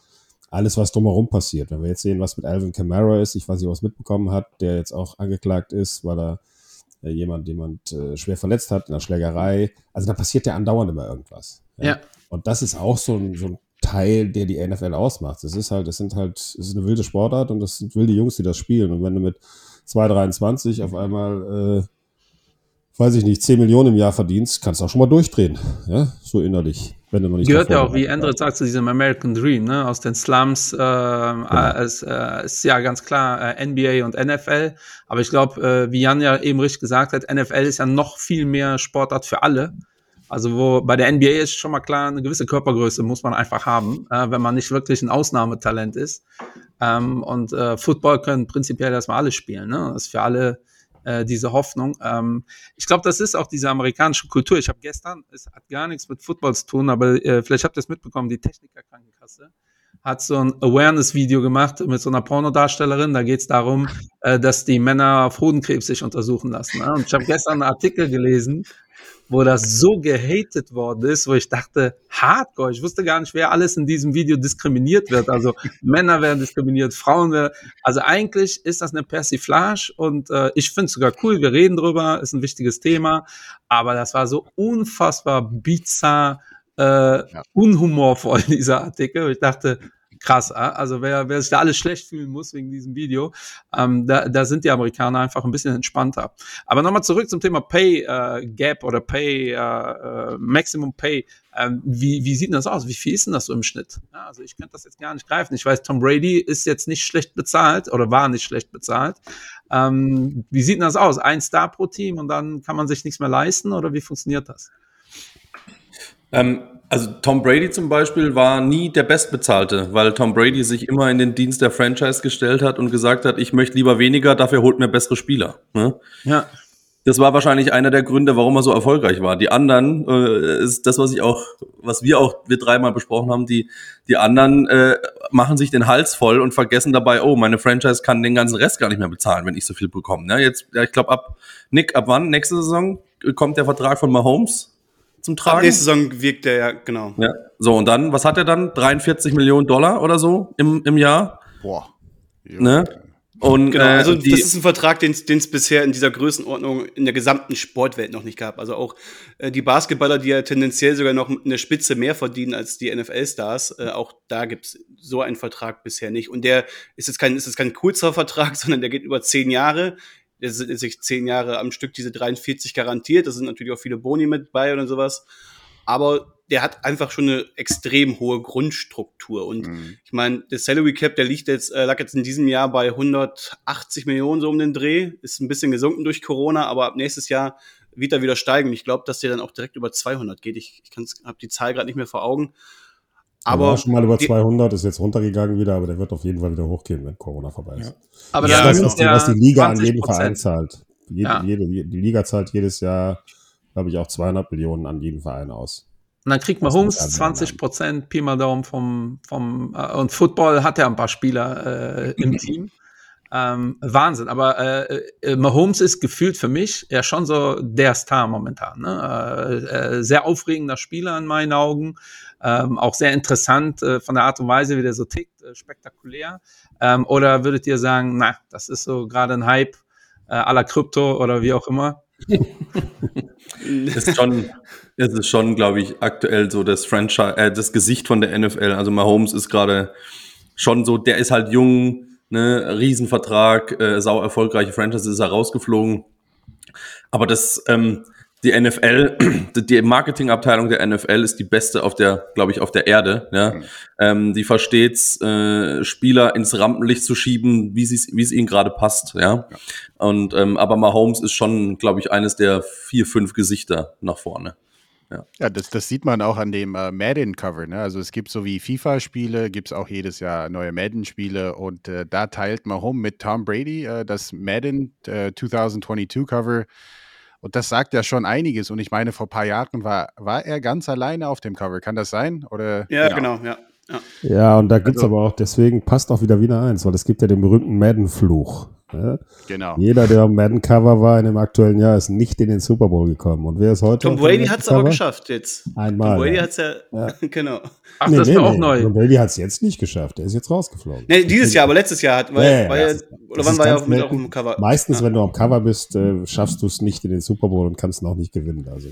alles, was drumherum passiert. Wenn wir jetzt sehen, was mit Alvin Kamara ist, ich weiß nicht, was mitbekommen hat, der jetzt auch angeklagt ist, weil er äh, jemand, jemand äh, schwer verletzt hat in der Schlägerei. Also da passiert ja andauernd immer irgendwas. Ja. ja. Und das ist auch so ein, so ein Teil, der die NFL ausmacht. Es ist halt, es sind halt, es ist eine wilde Sportart und das sind wilde Jungs, die das spielen. Und wenn du mit 2,23 auf einmal, äh, weiß ich nicht, 10 Millionen im Jahr verdienst, kannst du auch schon mal durchdrehen, ja, so innerlich. Wenn du noch nicht Gehört ja auch, wie Andre sagt, zu diesem American Dream, ne, aus den Slums, äh, genau. äh, ist, äh, ist ja ganz klar äh, NBA und NFL. Aber ich glaube, äh, wie Jan ja eben richtig gesagt hat, NFL ist ja noch viel mehr Sportart für alle. Also wo bei der NBA ist schon mal klar, eine gewisse Körpergröße muss man einfach haben, äh, wenn man nicht wirklich ein Ausnahmetalent ist. Ähm, und äh, Football können prinzipiell erstmal alle spielen. Ne? Das ist für alle äh, diese Hoffnung. Ähm, ich glaube, das ist auch diese amerikanische Kultur. Ich habe gestern, es hat gar nichts mit Football zu tun, aber äh, vielleicht habt ihr es mitbekommen, die Technikerkrankenkasse hat so ein Awareness-Video gemacht mit so einer Pornodarstellerin. Da geht es darum, äh, dass die Männer auf Hodenkrebs sich untersuchen lassen. Ne? Und ich habe gestern einen Artikel gelesen, wo das so gehatet worden ist, wo ich dachte, hardcore, ich wusste gar nicht, wer alles in diesem Video diskriminiert wird. Also Männer werden diskriminiert, Frauen werden, also eigentlich ist das eine Persiflage und äh, ich finde es sogar cool, wir reden drüber, ist ein wichtiges Thema, aber das war so unfassbar bizarr, äh, ja. unhumorvoll, dieser Artikel. Ich dachte, krass. Also wer, wer sich da alles schlecht fühlen muss wegen diesem Video, ähm, da, da sind die Amerikaner einfach ein bisschen entspannter. Aber nochmal zurück zum Thema Pay äh, Gap oder Pay äh, äh, Maximum Pay. Ähm, wie, wie sieht denn das aus? Wie viel ist denn das so im Schnitt? Ja, also ich könnte das jetzt gar nicht greifen. Ich weiß, Tom Brady ist jetzt nicht schlecht bezahlt oder war nicht schlecht bezahlt. Ähm, wie sieht denn das aus? Ein Star pro Team und dann kann man sich nichts mehr leisten oder wie funktioniert das? Ähm, also Tom Brady zum Beispiel war nie der Bestbezahlte, weil Tom Brady sich immer in den Dienst der Franchise gestellt hat und gesagt hat, ich möchte lieber weniger, dafür holt mir bessere Spieler. Ne? Ja. Das war wahrscheinlich einer der Gründe, warum er so erfolgreich war. Die anderen äh, ist das, was ich auch, was wir auch wir dreimal besprochen haben. Die die anderen äh, machen sich den Hals voll und vergessen dabei, oh, meine Franchise kann den ganzen Rest gar nicht mehr bezahlen, wenn ich so viel bekomme. Ne? Jetzt, ja, ich glaube ab Nick, ab wann nächste Saison kommt der Vertrag von Mahomes? Zum Tragen. Ab nächste Saison wirkt der ja, genau. Ja. So, und dann, was hat er dann? 43 Millionen Dollar oder so im, im Jahr? Boah. Ne? Und, Genau, äh, also die, das ist ein Vertrag, den es bisher in dieser Größenordnung in der gesamten Sportwelt noch nicht gab. Also auch äh, die Basketballer, die ja tendenziell sogar noch in der Spitze mehr verdienen als die NFL-Stars, äh, auch da gibt es so einen Vertrag bisher nicht. Und der ist jetzt kein, ist jetzt kein kurzer Vertrag, sondern der geht über zehn Jahre. Der sind sich zehn Jahre am Stück diese 43 garantiert. Da sind natürlich auch viele Boni mit bei oder sowas. Aber der hat einfach schon eine extrem hohe Grundstruktur. Und Mhm. ich meine, der Salary Cap, der liegt jetzt, äh, lag jetzt in diesem Jahr bei 180 Millionen so um den Dreh. Ist ein bisschen gesunken durch Corona, aber ab nächstes Jahr wird er wieder steigen. Ich glaube, dass der dann auch direkt über 200 geht. Ich, ich habe die Zahl gerade nicht mehr vor Augen. Aber Aber schon mal über die- 200 ist jetzt runtergegangen wieder, aber der wird auf jeden Fall wieder hochgehen, wenn Corona vorbei ist. Aber Ja, das ist, ja was die Liga an jeden 20%. Verein zahlt. Jede, Ja. jede, die Liga zahlt jedes Jahr, glaube ich, auch 200 Millionen an jeden Verein aus. Und dann kriegt man Holmes muss er 20 Prozent Pi mal Daumen vom, vom äh, und Football hat ja ein paar Spieler äh, im Team. Ähm, Wahnsinn, aber äh, äh, Mahomes ist gefühlt für mich ja schon so der Star momentan. Ne? Äh, äh, sehr aufregender Spieler in meinen Augen, ähm, auch sehr interessant äh, von der Art und Weise, wie der so tickt, äh, spektakulär. Ähm, oder würdet ihr sagen, na, das ist so gerade ein Hype äh, la Krypto oder wie auch immer? ist schon, es ist schon, glaube ich, aktuell so das Franchise, äh, das Gesicht von der NFL. Also Mahomes ist gerade schon so, der ist halt jung, ne, Riesenvertrag, äh, sau erfolgreiche Franchise ist er rausgeflogen. Aber das, ähm, die NFL, die Marketingabteilung der NFL ist die beste auf der, glaube ich, auf der Erde. Ja? Ähm, die versteht's, äh, Spieler ins Rampenlicht zu schieben, wie es ihnen gerade passt. Ja. Und ähm, aber Mahomes ist schon, glaube ich, eines der vier, fünf Gesichter nach vorne. Ja, das, das sieht man auch an dem äh, Madden-Cover. Ne? Also es gibt so wie FIFA-Spiele, gibt es auch jedes Jahr neue Madden-Spiele und äh, da teilt Mahomes mit Tom Brady äh, das Madden äh, 2022-Cover. Und das sagt ja schon einiges. Und ich meine, vor ein paar Jahren war, war er ganz alleine auf dem Cover. Kann das sein? Oder, ja, genau, ja. Ja. Ja, und da gibt's Also- aber auch, deswegen passt auch wieder wieder eins, weil es gibt ja den berühmten Madden-Fluch. Ja? Genau. Jeder, der am Madden-Cover war in dem aktuellen Jahr, ist nicht in den Super Bowl gekommen. Und wer ist heute? Tom Brady hat es aber geschafft jetzt. Einmal, Tom Brady ja. hat es ja, genau. Ach, das ist mir auch neu. Tom Brady hat es jetzt nicht geschafft. Er ist jetzt rausgeflogen. Nee, dieses Jahr, aber letztes Jahr hat, weil, Ja, ja, weil, ja. oder wann war er auch mit auf dem Cover? Meistens, Ja. wenn du am Cover bist, äh, schaffst du es nicht in den Super Bowl und kannst ihn auch nicht gewinnen. Also,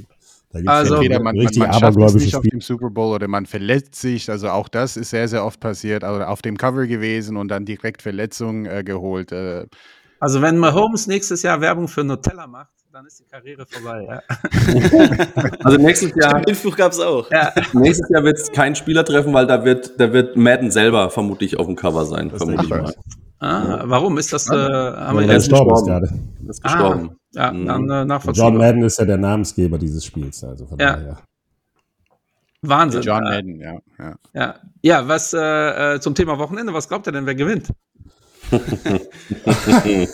da gibt's Also- ja Entweder man, man, richtig man schafft es nicht auf Spiele. dem Super Bowl oder man verletzt sich. Also auch das ist sehr, sehr oft passiert. Also auf dem Cover gewesen und dann direkt Verletzung äh, geholt. Äh, Also wenn Mahomes nächstes Jahr Werbung für Nutella macht, dann ist die Karriere vorbei. Ja. Also nächstes Jahr, Den Fluch gab es auch. Ja. nächstes Jahr wird es kein Spieler treffen, weil da wird, da wird Madden selber vermutlich auf dem Cover sein, Das vermute ich denke mal. Ah, warum ist das? Äh, haben Weil wir jetzt gestorben ist gestorben. gerade. Das ist ah, gestorben. Ja, Mhm. dann äh, John. Madden ist ja der Namensgeber dieses Spiels. Also von Ja. daher. Wahnsinn. John Madden, ja. ja. Ja, ja was äh, äh, zum Thema Wochenende, was glaubt ihr denn, wer gewinnt?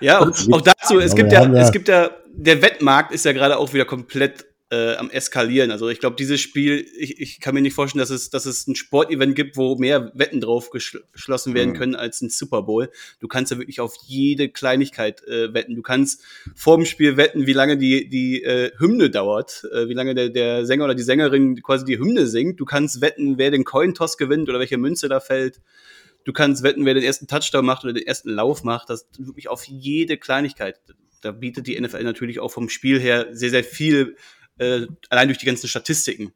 Ja, auch, auch dazu, es gibt ja- es gibt ja, der Wettmarkt ist ja gerade auch wieder komplett äh, am eskalieren. Also ich glaube, dieses Spiel, ich, ich kann mir nicht vorstellen, dass es, dass es ein Sportevent gibt, wo mehr Wetten drauf geschl geschlossen werden Mhm. können als ein Super Bowl. Du kannst ja wirklich auf jede Kleinigkeit äh, wetten. Du kannst vor dem Spiel wetten, wie lange die, die äh, Hymne dauert, äh, wie lange der, der Sänger oder die Sängerin quasi die Hymne singt. Du kannst wetten, wer den Cointoss gewinnt oder welche Münze da fällt. Du kannst wetten, wer den ersten Touchdown macht oder den ersten Lauf macht. Das ist wirklich auf jede Kleinigkeit. Da bietet die NFL natürlich auch vom Spiel her sehr, sehr viel, äh, allein durch die ganzen Statistiken.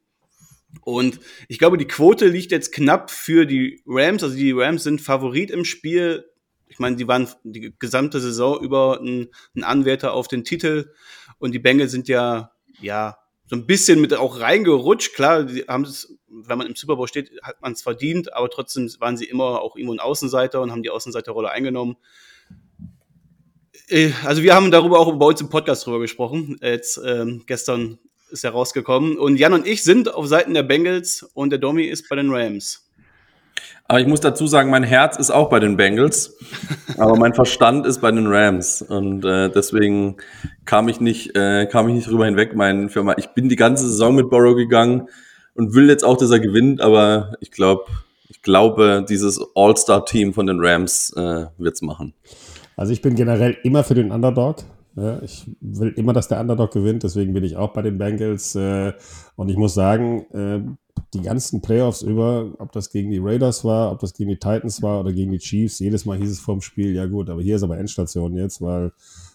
Und ich glaube, die Quote liegt jetzt knapp für die Rams. Also die Rams sind Favorit im Spiel. Ich meine, die waren die gesamte Saison über ein, ein Anwärter auf den Titel. Und die Bengals sind ja, ja, so ein bisschen mit auch reingerutscht. Klar, die haben es, wenn man im Super Bowl steht, hat man es verdient, aber trotzdem waren sie immer auch irgendwo ein Außenseiter und haben die Außenseiterrolle eingenommen. Äh, Also wir haben darüber auch bei uns im Podcast drüber gesprochen. Jetzt ähm, gestern ist er rausgekommen. Und Jan und ich sind auf Seiten der Bengals und der Domi ist bei den Rams. Aber ich muss dazu sagen, mein Herz ist auch bei den Bengals, aber mein Verstand ist bei den Rams. Und äh, deswegen kam ich nicht, äh, kam ich nicht drüber hinweg. Mein Firma, ich bin die ganze Saison mit Borrow gegangen und will jetzt auch, dass er gewinnt, aber ich glaube, ich glaube, dieses All-Star-Team von den Rams äh, wird's machen. Also ich bin generell immer für den Underdog. Ja, ich will immer, dass der Underdog gewinnt, deswegen bin ich auch bei den Bengals. Äh, und ich muss sagen, äh, die ganzen Playoffs über, ob das gegen die Raiders war, ob das gegen die Titans war oder gegen die Chiefs, jedes Mal hieß es vorm Spiel, ja gut, aber hier ist aber Endstation jetzt, weil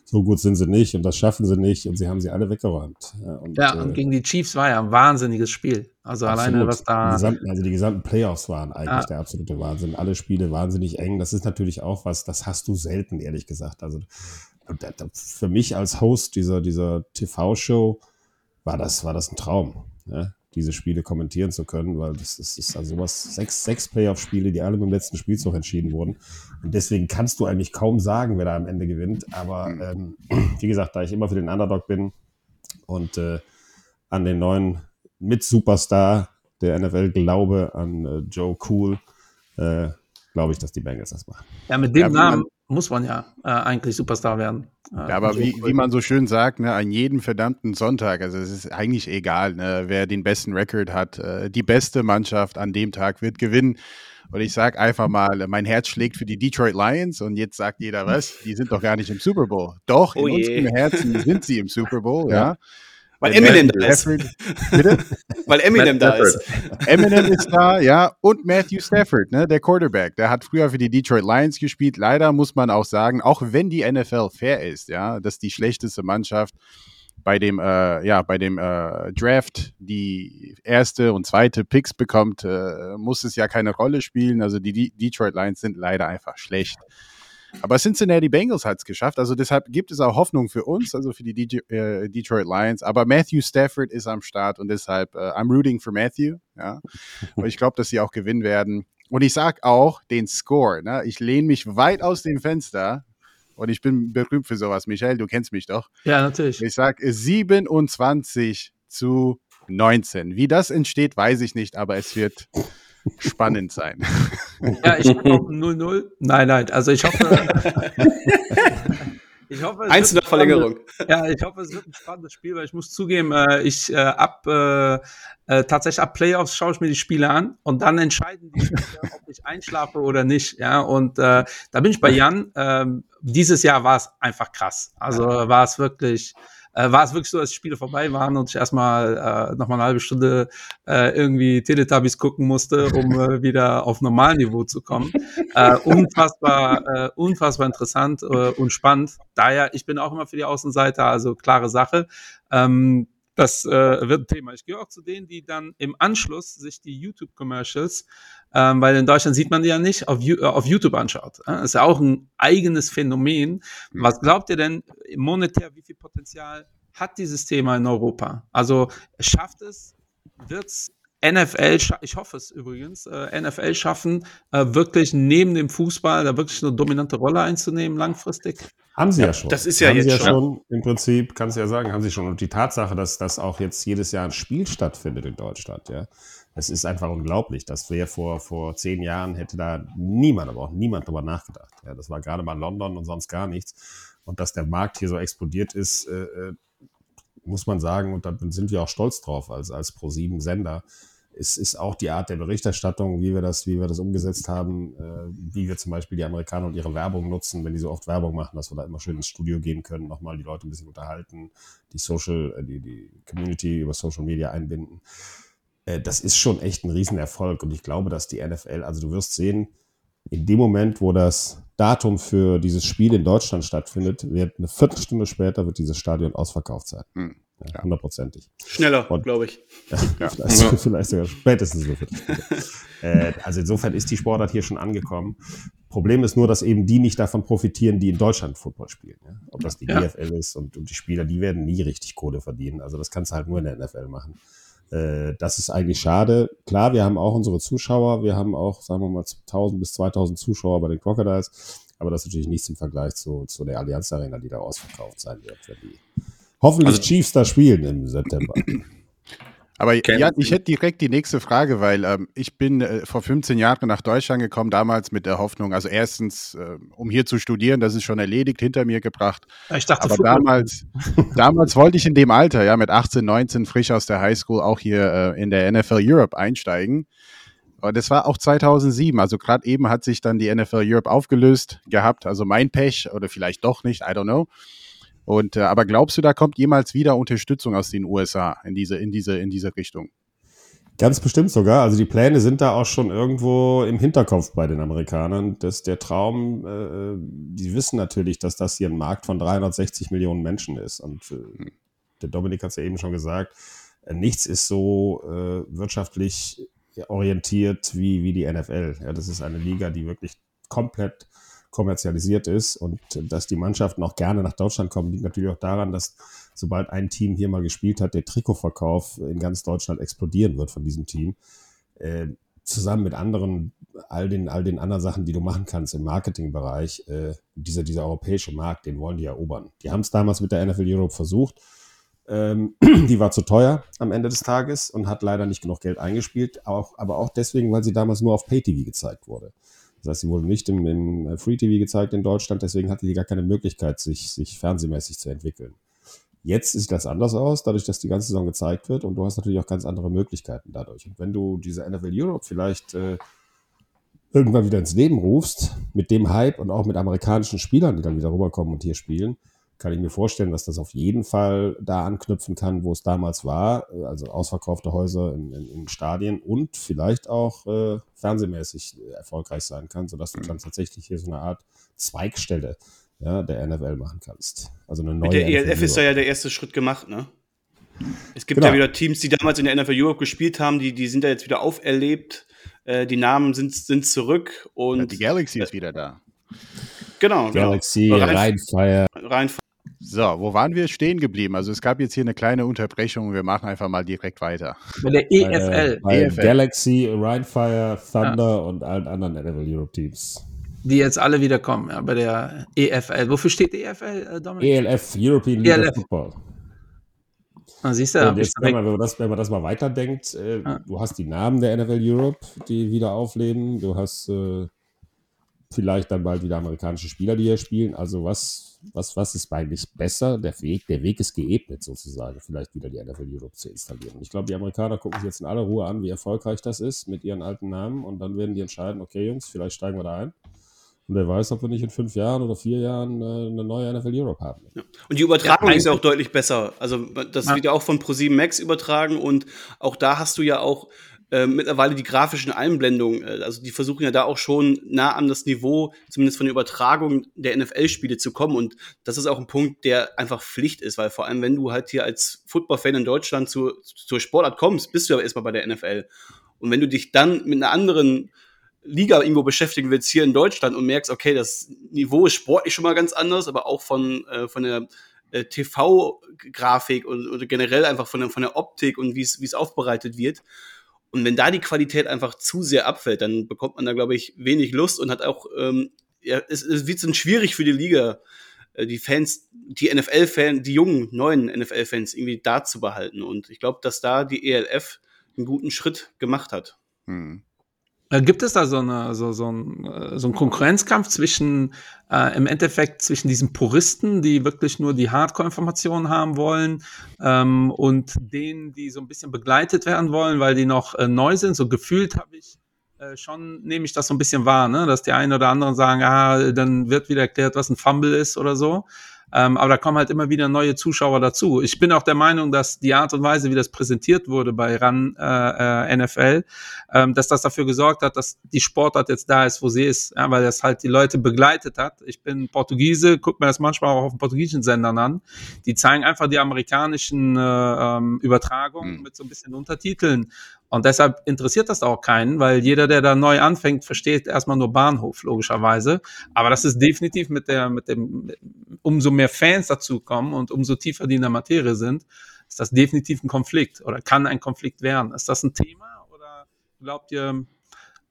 so gut sind sie nicht und das schaffen sie nicht und sie haben sie alle weggeräumt. Ja, und, ja, und äh, gegen die Chiefs war ja ein wahnsinniges Spiel. Also absolut. alleine was da. Die gesamten, also die gesamten Playoffs waren eigentlich ja. der absolute Wahnsinn. Alle Spiele wahnsinnig eng. Das ist natürlich auch was, das hast du selten, ehrlich gesagt. Also für mich als Host dieser, dieser TV-Show war das, war das ein Traum. Ja? diese Spiele kommentieren zu können, weil das, das ist also was, sechs, sechs Playoff-Spiele, die alle im letzten Spielzug entschieden wurden. Und deswegen kannst du eigentlich kaum sagen, wer da am Ende gewinnt. Aber ähm, wie gesagt, da ich immer für den Underdog bin und äh, an den neuen Mit-Superstar der NFL glaube, an äh, Joe Cool, äh, glaube ich, dass die Bengals das machen. Ja, mit dem ja, Namen muss man ja äh, eigentlich Superstar werden. Äh, ja, aber wie, wie man so schön sagt, ne, an jedem verdammten Sonntag, also es ist eigentlich egal, ne, wer den besten Rekord hat. Äh, die beste Mannschaft an dem Tag wird gewinnen. Und ich sage einfach mal, mein Herz schlägt für die Detroit Lions und jetzt sagt jeder was, die sind doch gar nicht im Super Bowl. Doch, in oh unserem Herzen sind sie im Super Bowl, ja. ja. Weil Eminem da ist. Bitte? Weil Eminem da ist. Eminem ist da, ja. Und Matthew Stafford, ne, der Quarterback. Der hat früher für die Detroit Lions gespielt. Leider muss man auch sagen, auch wenn die NFL fair ist, ja, dass die schlechteste Mannschaft bei dem, äh, ja, bei dem äh, Draft die erste und zweite Picks bekommt, äh, muss es ja keine Rolle spielen. Also die, die Detroit Lions sind leider einfach schlecht. Aber Cincinnati Bengals hat es geschafft. Also deshalb gibt es auch Hoffnung für uns, also für die DJ, äh, Detroit Lions. Aber Matthew Stafford ist am Start und deshalb, äh, I'm rooting for Matthew. Ja. Und ich glaube, dass sie auch gewinnen werden. Und ich sage auch den Score. Ne? Ich lehne mich weit aus dem Fenster. Und ich bin berühmt für sowas. Michael, du kennst mich doch. Ja, natürlich. Ich sage 27 zu 19. Wie das entsteht, weiß ich nicht, aber es wird spannend sein. Ja, ich hoffe 0-0. Nein, nein, also ich hoffe. ich hoffe Eins nach Verlängerung. Ja, ich hoffe, es wird ein spannendes Spiel, weil ich muss zugeben, äh, ich äh, ab äh, äh, tatsächlich ab Playoffs schaue ich mir die Spiele an und dann entscheiden die Spieler, ob ich einschlafe oder nicht. Ja, und äh, da bin ich bei Jan. Ähm, dieses Jahr war es einfach krass. Also war es wirklich äh, war es wirklich so, dass die Spiele vorbei waren und ich erstmal äh, noch mal eine halbe Stunde äh, irgendwie Teletubbies gucken musste, um äh, wieder auf Normalniveau zu kommen. Äh, unfassbar, äh, unfassbar interessant äh, und spannend. Daher, ich bin auch immer für die Außenseiter, also klare Sache. Ähm, das äh, wird ein Thema. Ich gehe auch zu denen, die dann im Anschluss sich die YouTube-Commercials, ähm, weil in Deutschland sieht man die ja nicht, auf, äh, auf YouTube anschaut. Das ist ja auch ein eigenes Phänomen. Mhm. Was glaubt ihr denn monetär, wie viel Potenzial hat dieses Thema in Europa? Also schafft es, wird es NFL, ich hoffe es übrigens, äh, NFL schaffen, äh, wirklich neben dem Fußball da wirklich eine dominante Rolle einzunehmen langfristig? Haben sie ja, ja schon. Das ist ja haben jetzt sie ja schon. schon. Im Prinzip kannst du ja sagen, haben sie schon. Und die Tatsache, dass das auch jetzt jedes Jahr ein Spiel stattfindet in Deutschland, ja, das ist einfach unglaublich. Das wäre vor, vor zehn Jahren hätte da niemand, aber auch niemand drüber nachgedacht. Ja, das war gerade mal London und sonst gar nichts. Und dass der Markt hier so explodiert ist, äh, äh muss man sagen, und da sind wir auch stolz drauf als, als Pro7-Sender, es ist auch die Art der Berichterstattung, wie wir das, wie wir das umgesetzt haben, äh, wie wir zum Beispiel die Amerikaner und ihre Werbung nutzen, wenn die so oft Werbung machen, dass wir da immer schön ins Studio gehen können, nochmal die Leute ein bisschen unterhalten, die Social, äh, die, die Community über Social Media einbinden. Äh, das ist schon echt ein Riesenerfolg und ich glaube, dass die NFL, also du wirst sehen, in dem Moment, wo das Datum für dieses Spiel in Deutschland stattfindet, wird eine Viertelstunde später wird dieses Stadion ausverkauft sein. Hm. Hundertprozentig. Schneller, glaube ich. Ja, vielleicht, vielleicht, sogar spätestens so äh, Also insofern ist die Sportart hier schon angekommen. Problem ist nur, dass eben die nicht davon profitieren, die in Deutschland Football spielen. Ja? Ob das die ja. GFL ist und, und, die Spieler, die werden nie richtig Kohle verdienen. Also das kannst du halt nur in der NFL machen. Äh, das ist eigentlich schade. Klar, wir haben auch unsere Zuschauer. Wir haben auch, sagen wir mal, 1000 bis 2000 Zuschauer bei den Crocodiles. Aber das ist natürlich nichts im Vergleich zu, zu der Allianz Arena, die da ausverkauft sein wird, wenn die hoffentlich also, Chiefs da spielen im September. Aber ja, ich hätte direkt die nächste Frage, weil ähm, ich bin äh, vor 15 Jahren nach Deutschland gekommen, damals mit der Hoffnung, also erstens, äh, um hier zu studieren, das ist schon erledigt, hinter mir gebracht. Ich dachte, aber damals, damals wollte ich in dem Alter, ja, mit 18, 19, frisch aus der Highschool, auch hier äh, in der NFL Europe einsteigen. Und das war auch 2007, also gerade eben hat sich dann die NFL Europe aufgelöst gehabt, also mein Pech oder vielleicht doch nicht, I don't know. Und äh, aber glaubst du, da kommt jemals wieder Unterstützung aus den USA in diese, in diese, in diese Richtung? Ganz bestimmt sogar. Also die Pläne sind da auch schon irgendwo im Hinterkopf bei den Amerikanern. dass der Traum, äh, die wissen natürlich, dass das hier ein Markt von 360 Millionen Menschen ist. Und äh, der Dominik hat es ja eben schon gesagt, äh, nichts ist so äh, wirtschaftlich orientiert wie, wie die NFL. Ja, das ist eine Liga, die wirklich komplett kommerzialisiert ist und dass die Mannschaften auch gerne nach Deutschland kommen, liegt natürlich auch daran, dass sobald ein Team hier mal gespielt hat, der Trikotverkauf in ganz Deutschland explodieren wird von diesem Team. Äh, zusammen mit anderen, all den, all den anderen Sachen, die du machen kannst im Marketingbereich, äh, dieser, dieser europäische Markt, den wollen die erobern. Die haben es damals mit der NFL Europe versucht. Ähm, die war zu teuer am Ende des Tages und hat leider nicht genug Geld eingespielt, auch, aber auch deswegen, weil sie damals nur auf Pay-TV gezeigt wurde. Das heißt, sie wurde nicht im, im Free TV gezeigt in Deutschland, deswegen hatte sie gar keine Möglichkeit, sich, sich fernsehmäßig zu entwickeln. Jetzt sieht das anders aus, dadurch, dass die ganze Saison gezeigt wird und du hast natürlich auch ganz andere Möglichkeiten dadurch. Und wenn du diese NFL Europe vielleicht äh, irgendwann wieder ins Leben rufst, mit dem Hype und auch mit amerikanischen Spielern, die dann wieder rüberkommen und hier spielen, kann ich mir vorstellen, dass das auf jeden Fall da anknüpfen kann, wo es damals war, also ausverkaufte Häuser in, in, in Stadien und vielleicht auch äh, fernsehmäßig erfolgreich sein kann, sodass du dann tatsächlich hier so eine Art Zweigstelle ja, der NFL machen kannst. Also eine neue. Mit der ELF ist da ja der erste Schritt gemacht, ne? Es gibt genau. ja wieder Teams, die damals in der NFL Europe gespielt haben, die, die sind da jetzt wieder auferlebt. Äh, die Namen sind, sind zurück und. Ja, die Galaxy ist wieder da. Genau, genau. Galaxy, genau. Rheinfire. So, wo waren wir stehen geblieben? Also es gab jetzt hier eine kleine Unterbrechung. Wir machen einfach mal direkt weiter. Bei der EFL. Bei, äh, bei EFL. Galaxy, Rheinfire, Thunder ja. und allen anderen NFL Europe Teams die jetzt alle wieder kommen, ja, bei der EFL. Wofür steht EFL, äh, Dominik? ELF, European League ELF. of Football. Ah, siehst du, jetzt, wenn, man, wenn, man das, wenn man das mal weiterdenkt, äh, ah. du hast die Namen der NFL Europe, die wieder aufleben, du hast äh, vielleicht dann bald wieder amerikanische Spieler, die hier spielen. Also was, was, was ist eigentlich besser? Der Weg, der Weg ist geebnet sozusagen, vielleicht wieder die NFL Europe zu installieren. Ich glaube, die Amerikaner gucken sich jetzt in aller Ruhe an, wie erfolgreich das ist mit ihren alten Namen und dann werden die entscheiden, okay Jungs, vielleicht steigen wir da ein. Und wer weiß, ob wir nicht in fünf Jahren oder vier Jahren äh, eine neue NFL Europe haben. Ja. Und die Übertragung ja, ist ja auch deutlich besser. Also das ja. wird ja auch von ProSieben Max übertragen und auch da hast du ja auch äh, mittlerweile die grafischen Einblendungen. Äh, also die versuchen ja da auch schon nah an das Niveau, zumindest von der Übertragung der NFL-Spiele zu kommen. Und das ist auch ein Punkt, der einfach Pflicht ist, weil vor allem, wenn du halt hier als Football-Fan in Deutschland zu, zur Sportart kommst, bist du ja erstmal bei der NFL. Und wenn du dich dann mit einer anderen Liga irgendwo beschäftigen willst hier in Deutschland und merkst, okay, das Niveau ist sportlich schon mal ganz anders, aber auch von, äh, von der äh, TV-Grafik und oder generell einfach von der, von der Optik und wie es aufbereitet wird. Und wenn da die Qualität einfach zu sehr abfällt, dann bekommt man da, glaube ich, wenig Lust und hat auch, ähm, ja, es, es wird dann schwierig für die Liga, äh, die Fans, die NFL-Fans, die jungen, neuen NFL-Fans irgendwie da zu behalten. Und ich glaube, dass da die ELF einen guten Schritt gemacht hat. Hm. Äh, gibt es da so, eine, so, so, ein, äh, so einen Konkurrenzkampf zwischen, äh, im Endeffekt zwischen diesen Puristen, die wirklich nur die Hardcore-Informationen haben wollen, ähm, und denen, die so ein bisschen begleitet werden wollen, weil die noch äh, neu sind? So gefühlt habe ich äh, schon, nehme ich das so ein bisschen wahr, ne? dass die einen oder anderen sagen, ah, dann wird wieder erklärt, was ein Fumble ist oder so. Ähm, aber da kommen halt immer wieder neue Zuschauer dazu. Ich bin auch der Meinung, dass die Art und Weise, wie das präsentiert wurde bei RAN äh, äh NFL, ähm, dass das dafür gesorgt hat, dass die Sportart jetzt da ist, wo sie ist, ja, weil das halt die Leute begleitet hat. Ich bin Portugiese, guck mir das manchmal auch auf den portugiesischen Sendern an. Die zeigen einfach die amerikanischen äh, ähm, Übertragungen mhm. mit so ein bisschen Untertiteln. Und deshalb interessiert das auch keinen, weil jeder, der da neu anfängt, versteht erstmal nur Bahnhof, logischerweise. Aber das ist definitiv mit der, mit dem, umso mehr Fans dazukommen und umso tiefer die in der Materie sind, ist das definitiv ein Konflikt oder kann ein Konflikt werden. Ist das ein Thema oder glaubt ihr,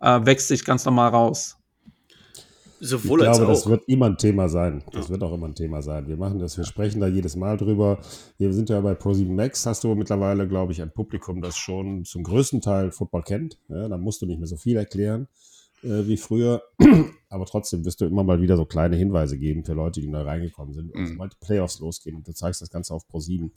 äh, wächst sich ganz normal raus? Sowohl ich glaube, das wird immer ein Thema sein. Das ja. wird auch immer ein Thema sein. Wir machen das, wir sprechen da jedes Mal drüber. Wir sind ja bei Pro7 Max, hast du mittlerweile, glaube ich, ein Publikum, das schon zum größten Teil Football kennt. Ja, da musst du nicht mehr so viel erklären äh, wie früher. Aber trotzdem wirst du immer mal wieder so kleine Hinweise geben für Leute, die da reingekommen sind. Also, mhm. sobald die Playoffs losgehen und du zeigst das Ganze auf Pro7,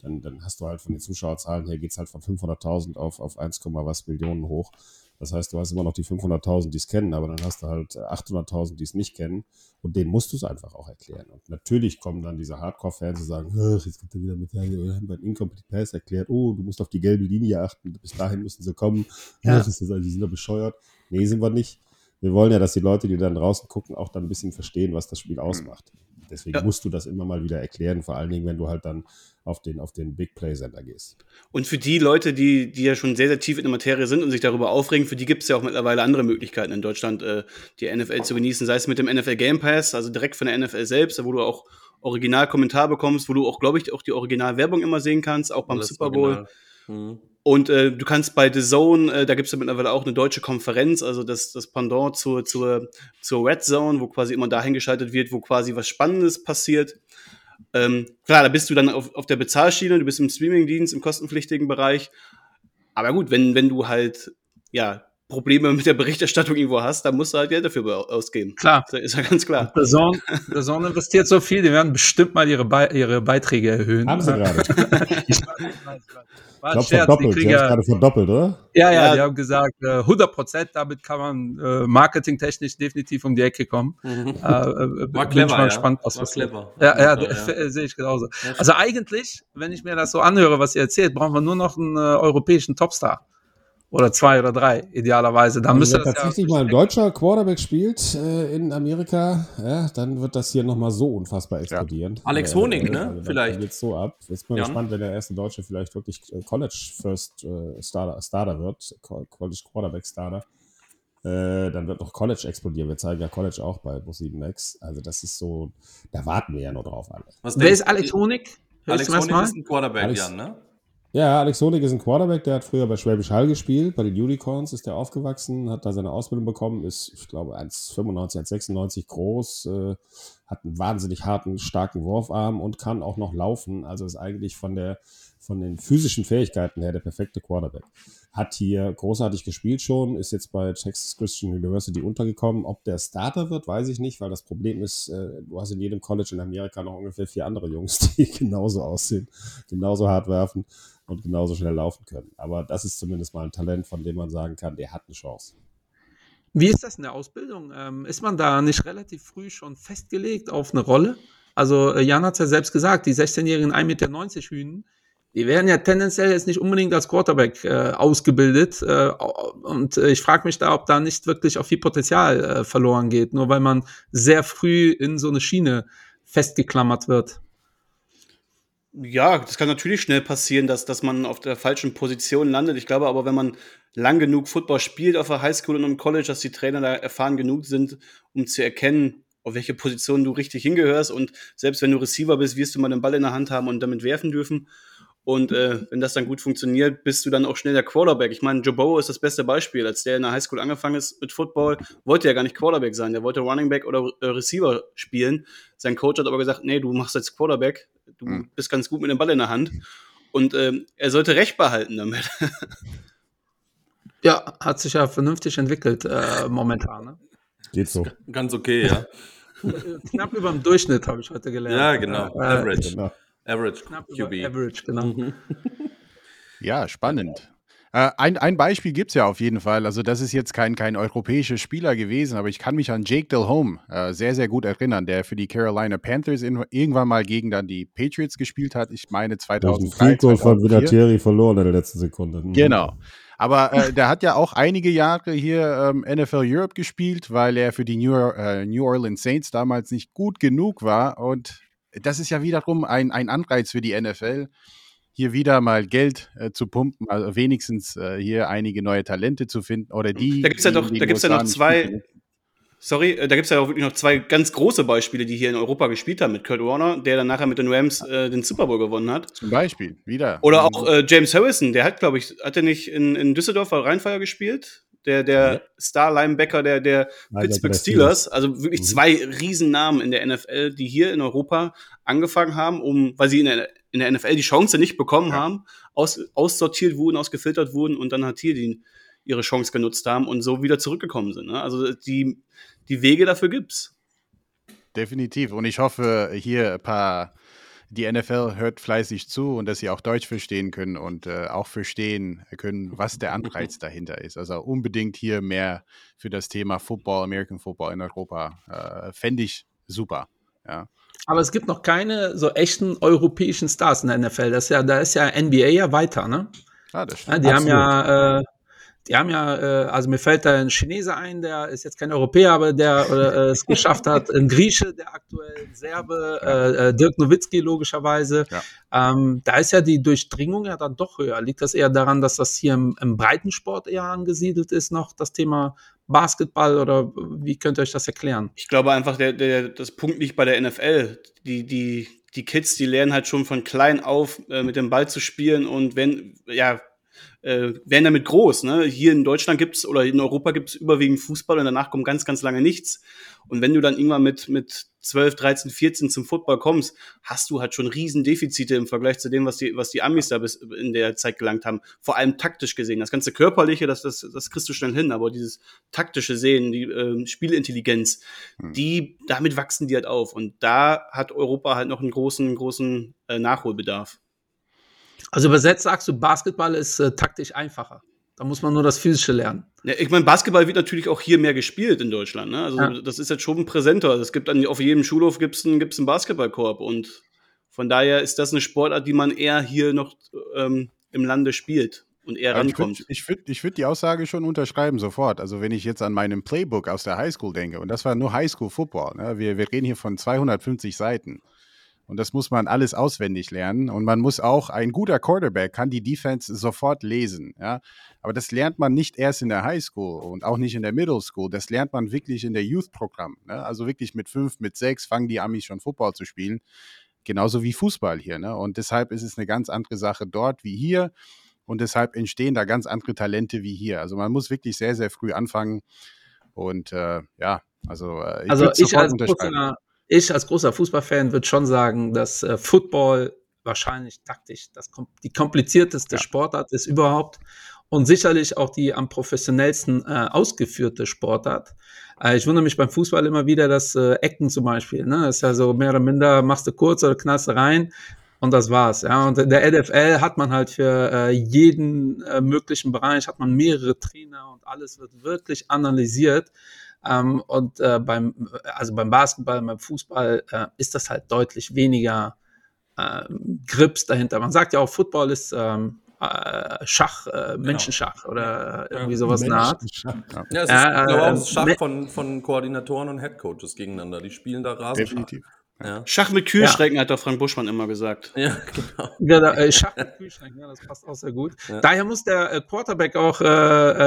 dann, dann hast du halt von den Zuschauerzahlen her geht's halt von 500.000 auf, auf 1, was Millionen hoch. Das heißt, du hast immer noch die 500.000, die es kennen, aber dann hast du halt 800.000, die es nicht kennen. Und denen musst du es einfach auch erklären. Und natürlich kommen dann diese Hardcore-Fans, die sagen, jetzt kommt er wieder mit, wir haben beim Incomplete Pass erklärt, oh, du musst auf die gelbe Linie achten, bis dahin müssen sie kommen. Ja. Das ist, die sind da bescheuert. Nee, sind wir nicht. Wir wollen ja, dass die Leute, die dann draußen gucken, auch dann ein bisschen verstehen, was das Spiel ausmacht. Deswegen ja. musst du das immer mal wieder erklären, vor allen Dingen, wenn du halt dann auf den, auf den Big Play-Sender gehst. Und für die Leute, die, die ja schon sehr, sehr tief in der Materie sind und sich darüber aufregen, für die gibt es ja auch mittlerweile andere Möglichkeiten in Deutschland, äh, die NFL zu genießen, sei es mit dem NFL Game Pass, also direkt von der NFL selbst, wo du auch Original-Kommentar bekommst, wo du auch, glaube ich, auch die Original-Werbung immer sehen kannst, auch beim Super Bowl. Mhm. Und äh, du kannst bei The Zone, äh, da gibt es ja mittlerweile auch eine deutsche Konferenz, also das, das Pendant zur, zur, zur Red Zone, wo quasi immer dahin geschaltet wird, wo quasi was Spannendes passiert. Ähm, klar, da bist du dann auf, auf der Bezahlschiene, du bist im Streamingdienst, im kostenpflichtigen Bereich. Aber gut, wenn, wenn du halt, ja, Probleme mit der Berichterstattung irgendwo hast, dann musst du halt Geld dafür ausgeben. Klar. Das ist ja ganz klar. Der Zone investiert so viel, die werden bestimmt mal ihre, Be ihre Beiträge erhöhen. Haben sie gerade. ich War ich glaube verdoppelt, die, kriegen, ja, gerade verdoppelt, oder? Ja, ja, ja, die haben gesagt, äh, 100 Prozent, damit kann man äh, marketingtechnisch definitiv um die Ecke kommen. Mhm. Äh, äh War clever, mal ja. gespannt, was War clever. Ja, ja, ja, ja. sehe ich genauso. Also eigentlich, wenn ich mir das so anhöre, was ihr erzählt, brauchen wir nur noch einen äh, europäischen Topstar oder zwei oder drei, idealerweise. Dann müsste Wenn tatsächlich ja mal ein deutscher Quarterback spielt äh, in Amerika, ja, dann wird das hier nochmal so unfassbar explodieren. Ja. Alex Honig, äh, ne? Also vielleicht. Geht so ab. Jetzt bin ich gespannt, wenn der erste Deutsche vielleicht wirklich äh, College First äh, Starter, Starter wird, College Quarterback Starter. Äh, dann wird noch College explodieren. Wir zeigen ja College auch bei Pro7 Max. Also das ist so, da warten wir ja nur drauf alle. Was Wer ist Alex Honig? Alex Honig ist ein Quarterback, Alex, Jan, ne? Ja, Alex Honig ist ein Quarterback, der hat früher bei Schwäbisch Hall gespielt, bei den Unicorns ist er aufgewachsen, hat da seine Ausbildung bekommen, ist, ich glaube, 1,95, 1,96 groß, äh, hat einen wahnsinnig harten, starken Wurfarm und kann auch noch laufen. Also ist eigentlich von der, von den physischen Fähigkeiten her der perfekte Quarterback. Hat hier großartig gespielt schon, ist jetzt bei Texas Christian University untergekommen. Ob der Starter wird, weiß ich nicht, weil das Problem ist, äh, du hast in jedem College in Amerika noch ungefähr vier andere Jungs, die genauso aussehen, genauso hart werfen und genauso schnell laufen können. Aber das ist zumindest mal ein Talent, von dem man sagen kann, der hat eine Chance. Wie ist das in der Ausbildung? Ähm, ist man da nicht relativ früh schon festgelegt auf eine Rolle? Also äh, Jan hat es ja selbst gesagt, die 16-jährigen 1,90 Meter Hühnen, die werden ja tendenziell jetzt nicht unbedingt als Quarterback äh, ausgebildet. Äh, und äh, ich frage mich da, ob da nicht wirklich auch viel Potenzial äh, verloren geht, nur weil man sehr früh in so eine Schiene festgeklammert wird. Ja, das kann natürlich schnell passieren, dass, dass man auf der falschen Position landet. Ich glaube aber, wenn man lang genug Football spielt auf der Highschool und im College, dass die Trainer da erfahren genug sind, um zu erkennen, auf welche Position du richtig hingehörst. Und selbst wenn du Receiver bist, wirst du mal den Ball in der Hand haben und damit werfen dürfen. Und äh, wenn das dann gut funktioniert, bist du dann auch schnell der Quarterback. Ich meine, Joe Burrow ist das beste Beispiel. Als der in der Highschool angefangen ist mit Football, wollte er gar nicht Quarterback sein. Der wollte Running Back oder äh, Receiver spielen. Sein Coach hat aber gesagt, nee, du machst jetzt Quarterback. Du mhm. bist ganz gut mit dem Ball in der Hand. Und äh, er sollte Recht behalten damit. ja, hat sich ja vernünftig entwickelt äh, momentan. Ne? Geht so. Ganz okay, ja. Knapp über dem Durchschnitt, habe ich heute gelernt. Ja, genau. Äh, Average. Genau. Average QB. Average, genau. Mhm. Ja, spannend. Äh, ein, ein Beispiel gibt es ja auf jeden Fall. Also, das ist jetzt kein, kein europäischer Spieler gewesen, aber ich kann mich an Jake Delhomme äh, sehr, sehr gut erinnern, der für die Carolina Panthers in, irgendwann mal gegen dann die Patriots gespielt hat. Ich meine 2003. Field Goal von Vinatieri verloren in der letzten Sekunde. Mhm. Genau. Aber äh, der hat ja auch einige Jahre hier ähm, NFL Europe gespielt, weil er für die New, äh, New Orleans Saints damals nicht gut genug war. Und das ist ja wiederum ein, ein Anreiz für die NFL, hier wieder mal Geld äh, zu pumpen, also wenigstens äh, hier einige neue Talente zu finden oder die. Da gibt es ja, doch, da gibt's ja noch zwei. Sorry, äh, da gibt es ja auch wirklich noch zwei ganz große Beispiele, die hier in Europa gespielt haben, mit Kurt Warner, der dann nachher mit den Rams äh, den Super Bowl gewonnen hat. Zum Beispiel, wieder. Oder auch äh, James Harrison, der hat, glaube ich, hat er nicht in, in Düsseldorf bei Rheinfeier gespielt? Der, der ja. Star-Linebacker der, der Pittsburgh Steelers. Also wirklich mhm. zwei Riesennamen in der NFL, die hier in Europa angefangen haben, um, weil sie in der, in der NFL die Chance nicht bekommen ja. haben, aus, aussortiert wurden, ausgefiltert wurden und dann hat hier die ihre Chance genutzt haben und so wieder zurückgekommen sind. Ne? Also die, die Wege dafür gibt's. Definitiv. Und ich hoffe, hier ein paar die NFL hört fleißig zu und dass sie auch Deutsch verstehen können und äh, auch verstehen können, was der Anreiz dahinter ist. Also unbedingt hier mehr für das Thema Football, American Football in Europa. Äh, Fände ich super. Ja. Aber es gibt noch keine so echten europäischen Stars in der NFL. Das ist ja, da ist ja NBA ja weiter, ne? Ah, das Ja, stimmt. die haben ja, äh, die haben ja, äh, also mir fällt da ein Chinese ein, der ist jetzt kein Europäer, aber der äh, es geschafft hat, ein Grieche, der aktuell Serbe, äh, äh, Dirk Nowitzki logischerweise. Ja. Ähm, da ist ja die Durchdringung ja dann doch höher. Liegt das eher daran, dass das hier im, im Breitensport eher angesiedelt ist, noch das Thema Basketball oder wie könnt ihr euch das erklären? Ich glaube einfach, der, der, das Punkt liegt bei der NFL. Die, die, die Kids, die lernen halt schon von klein auf äh, mit dem Ball zu spielen und wenn, ja, äh, werden damit groß. Ne? Hier in Deutschland gibt's oder in Europa gibt's überwiegend Fußball und danach kommt ganz, ganz lange nichts. Und wenn du dann irgendwann mit, mit 12, 13, 14 zum Football kommst, hast du halt schon riesen Defizite im Vergleich zu dem, was die, was die Amis da bis in der Zeit gelangt haben. Vor allem taktisch gesehen. Das ganze Körperliche, das, das, das kriegst du schnell hin, aber dieses taktische Sehen, die ähm, Spielintelligenz, die, damit wachsen die halt auf. Und da hat Europa halt noch einen großen, großen äh, Nachholbedarf. Also übersetzt sagst du, Basketball ist äh, taktisch einfacher. Da muss man nur das Physische lernen. Ja, ich meine, Basketball wird natürlich auch hier mehr gespielt in Deutschland. Ne? Also Ja. das ist jetzt schon präsenter. Es gibt an, auf jedem Schulhof gibt's einen, gibt's einen Basketballkorb und von daher ist das eine Sportart, die man eher hier noch ähm, im Lande spielt und eher ich rankommt. würde ich würd, ich würd die Aussage schon unterschreiben sofort. Also wenn ich jetzt an meinem Playbook aus der Highschool denke, und das war nur Highschool-Football, ne? wir, wir reden hier von 250 Seiten. Und das muss man alles auswendig lernen. Und man muss auch, ein guter Quarterback kann die Defense sofort lesen. Ja? Aber das lernt man nicht erst in der Highschool und auch nicht in der Middle School. Das lernt man wirklich in der Youth-Programm. Ne? Also wirklich mit fünf, mit sechs fangen die Amis schon Football zu spielen. Genauso wie Fußball hier. Ne? Und deshalb ist es eine ganz andere Sache dort wie hier. Und deshalb entstehen da ganz andere Talente wie hier. Also man muss wirklich sehr, sehr früh anfangen. Und äh, ja, also äh, ich Also sofort als, unterschreiben. Ich als großer Fußballfan würde schon sagen, dass äh, Football wahrscheinlich taktisch das, die komplizierteste Ja. Sportart ist überhaupt und sicherlich auch die am professionellsten äh, ausgeführte Sportart. Äh, ich wundere mich beim Fußball immer wieder, dass äh, Ecken zum Beispiel, ne, das ist ja so mehr oder minder, machst du kurz oder knallst du rein und das war's. Ja, und in der NFL hat man halt für äh, jeden äh, möglichen Bereich hat man mehrere Trainer und alles wird wirklich analysiert. Ähm, und äh, beim, also beim Basketball, beim Fußball äh, ist das halt deutlich weniger ähm, Grips dahinter. Man sagt ja auch, Football ist ähm, äh, Schach, äh, Menschenschach oder irgendwie sowas in der Art. Ja, es ist Ja, äh, Schach von, von Koordinatoren und Headcoaches gegeneinander. Die spielen da Rasenschach. Definitiv. Ja. Schach mit Kühlschränken hat doch Frank Buschmann immer gesagt. ja, genau. Ja, da, äh, Schach mit Kühlschrank, ja, das passt auch sehr gut. Ja. Daher muss der äh, Quarterback auch äh, äh,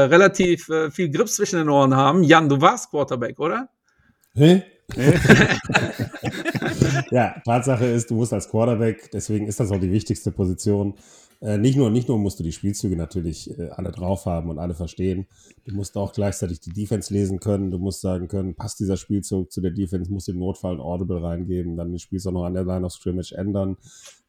relativ äh, viel Grips zwischen den Ohren haben. Jan, du warst Quarterback, oder? Hä? ja, Tatsache ist, du musst als Quarterback, deswegen ist das auch die wichtigste Position. Äh, nicht, nur, nicht nur musst du die Spielzüge natürlich äh, alle drauf haben und alle verstehen, du musst auch gleichzeitig die Defense lesen können, du musst sagen können, passt dieser Spielzug zu der Defense, musst im Notfall ein Audible reingeben, dann den Spielzug noch an der Line of Scrimmage ändern.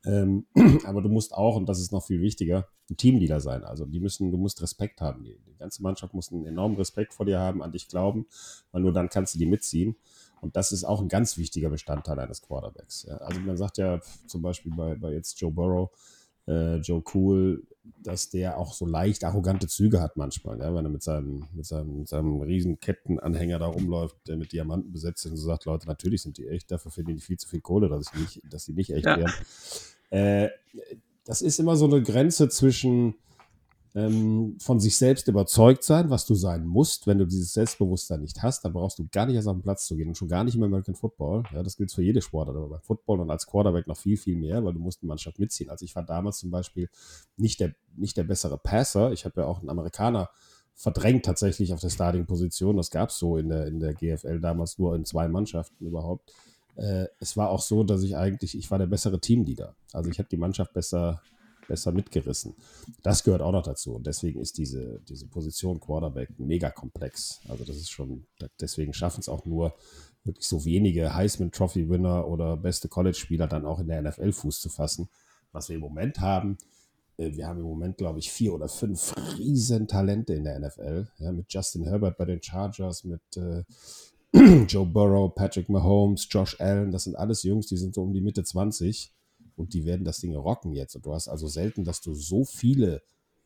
Ähm, aber du musst auch, und das ist noch viel wichtiger, ein Teamleader sein. Also die müssen, du musst Respekt haben. Die, die ganze Mannschaft muss einen enormen Respekt vor dir haben, an dich glauben, weil nur dann kannst du die mitziehen. Und das ist auch ein ganz wichtiger Bestandteil eines Quarterbacks. Ja. Also man sagt ja zum Beispiel bei, bei jetzt Joe Burrow, äh, Joe Cool, dass der auch so leicht arrogante Züge hat manchmal, ja, wenn er mit seinem, mit seinem, mit seinem riesen Kettenanhänger da rumläuft, der mit Diamanten besetzt ist und so sagt, Leute, natürlich sind die echt, dafür verdienen die viel zu viel Kohle, dass, ich nicht, dass die nicht echt Ja. wären. Äh, das ist immer so eine Grenze zwischen ähm, von sich selbst überzeugt sein, was du sein musst. Wenn du dieses Selbstbewusstsein nicht hast, dann brauchst du gar nicht erst auf den Platz zu gehen und schon gar nicht im American Football. Ja, das gilt für jede Sportart, aber beim Football und als Quarterback noch viel, viel mehr, weil du musst die Mannschaft mitziehen. Also ich war damals zum Beispiel nicht der, nicht der bessere Passer. Ich habe ja auch einen Amerikaner verdrängt tatsächlich auf der Starting-Position. Das gab es so in der, in der GFL damals nur in zwei Mannschaften überhaupt. Äh, es war auch so, dass ich eigentlich, ich war der bessere Teamleader. Also ich habe die Mannschaft besser, besser mitgerissen. Das gehört auch noch dazu. Und deswegen ist diese, diese Position Quarterback mega komplex. Also das ist schon, deswegen schaffen es auch nur wirklich so wenige Heisman Trophy Winner oder beste College-Spieler dann auch in der NFL Fuß zu fassen. Was wir im Moment haben, äh, wir haben im Moment, glaube ich, vier oder fünf riesen Talente in der NFL. Ja, mit Justin Herbert bei den Chargers, mit äh, Joe Burrow, Patrick Mahomes, Josh Allen. Das sind alles Jungs, die sind so um die Mitte 20. und die werden das Ding rocken jetzt. Und du hast also selten, dass du so viele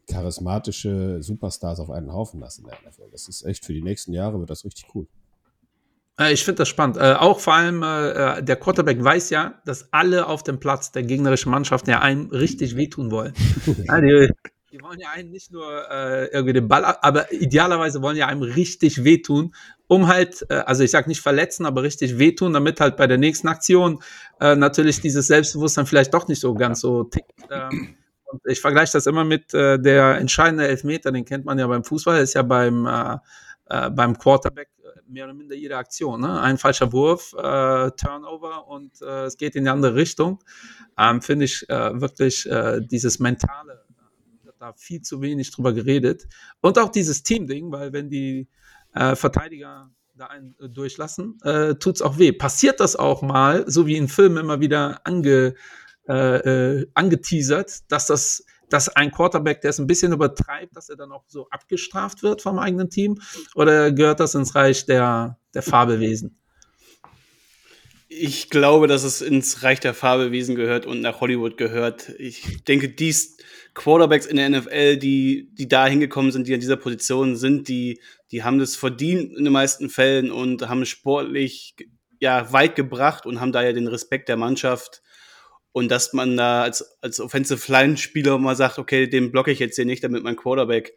charismatische Superstars auf einen Haufen hast in der NFL. Das ist echt für die nächsten Jahre wird das richtig cool. Äh, Ich finde das spannend. Äh, auch vor allem äh, der Quarterback weiß ja, dass alle auf dem Platz der gegnerischen Mannschaft ja einem richtig wehtun wollen. die, wollen ja einen nicht nur äh, irgendwie den Ball, ab- aber idealerweise wollen ja einem richtig wehtun, um halt, äh, also ich sag nicht verletzen, aber richtig wehtun, damit halt bei der nächsten Aktion äh, natürlich dieses Selbstbewusstsein vielleicht doch nicht so ganz so tickt. Ähm, und ich vergleiche das immer mit äh, der entscheidende Elfmeter, den kennt man ja beim Fußball, ist ja beim, äh, äh, beim Quarterback äh, mehr oder minder jede Aktion. Ne? Ein falscher Wurf, äh, Turnover und äh, es geht in die andere Richtung. Ähm, Finde ich äh, wirklich äh, dieses mentale, da viel zu wenig drüber geredet. Und auch dieses Team-Ding, weil wenn die äh, Verteidiger da einen äh, durchlassen, äh, tut's auch weh. Passiert das auch mal, so wie in Filmen immer wieder ange, äh, äh, angeteasert, dass das dass ein Quarterback, der es ein bisschen übertreibt, dass er dann auch so abgestraft wird vom eigenen Team? Oder gehört das ins Reich der, der Fabelwesen? Ich glaube, dass es ins Reich der Fabelwesen gehört und nach Hollywood gehört. Ich denke, die Quarterbacks in der NFL, die, die da hingekommen sind, die an dieser Position sind, die, die haben das verdient in den meisten Fällen und haben sportlich ja, weit gebracht und haben daher den Respekt der Mannschaft. Und dass man da als, als Offensive Line-Spieler mal sagt, okay, den blocke ich jetzt hier nicht, damit mein Quarterback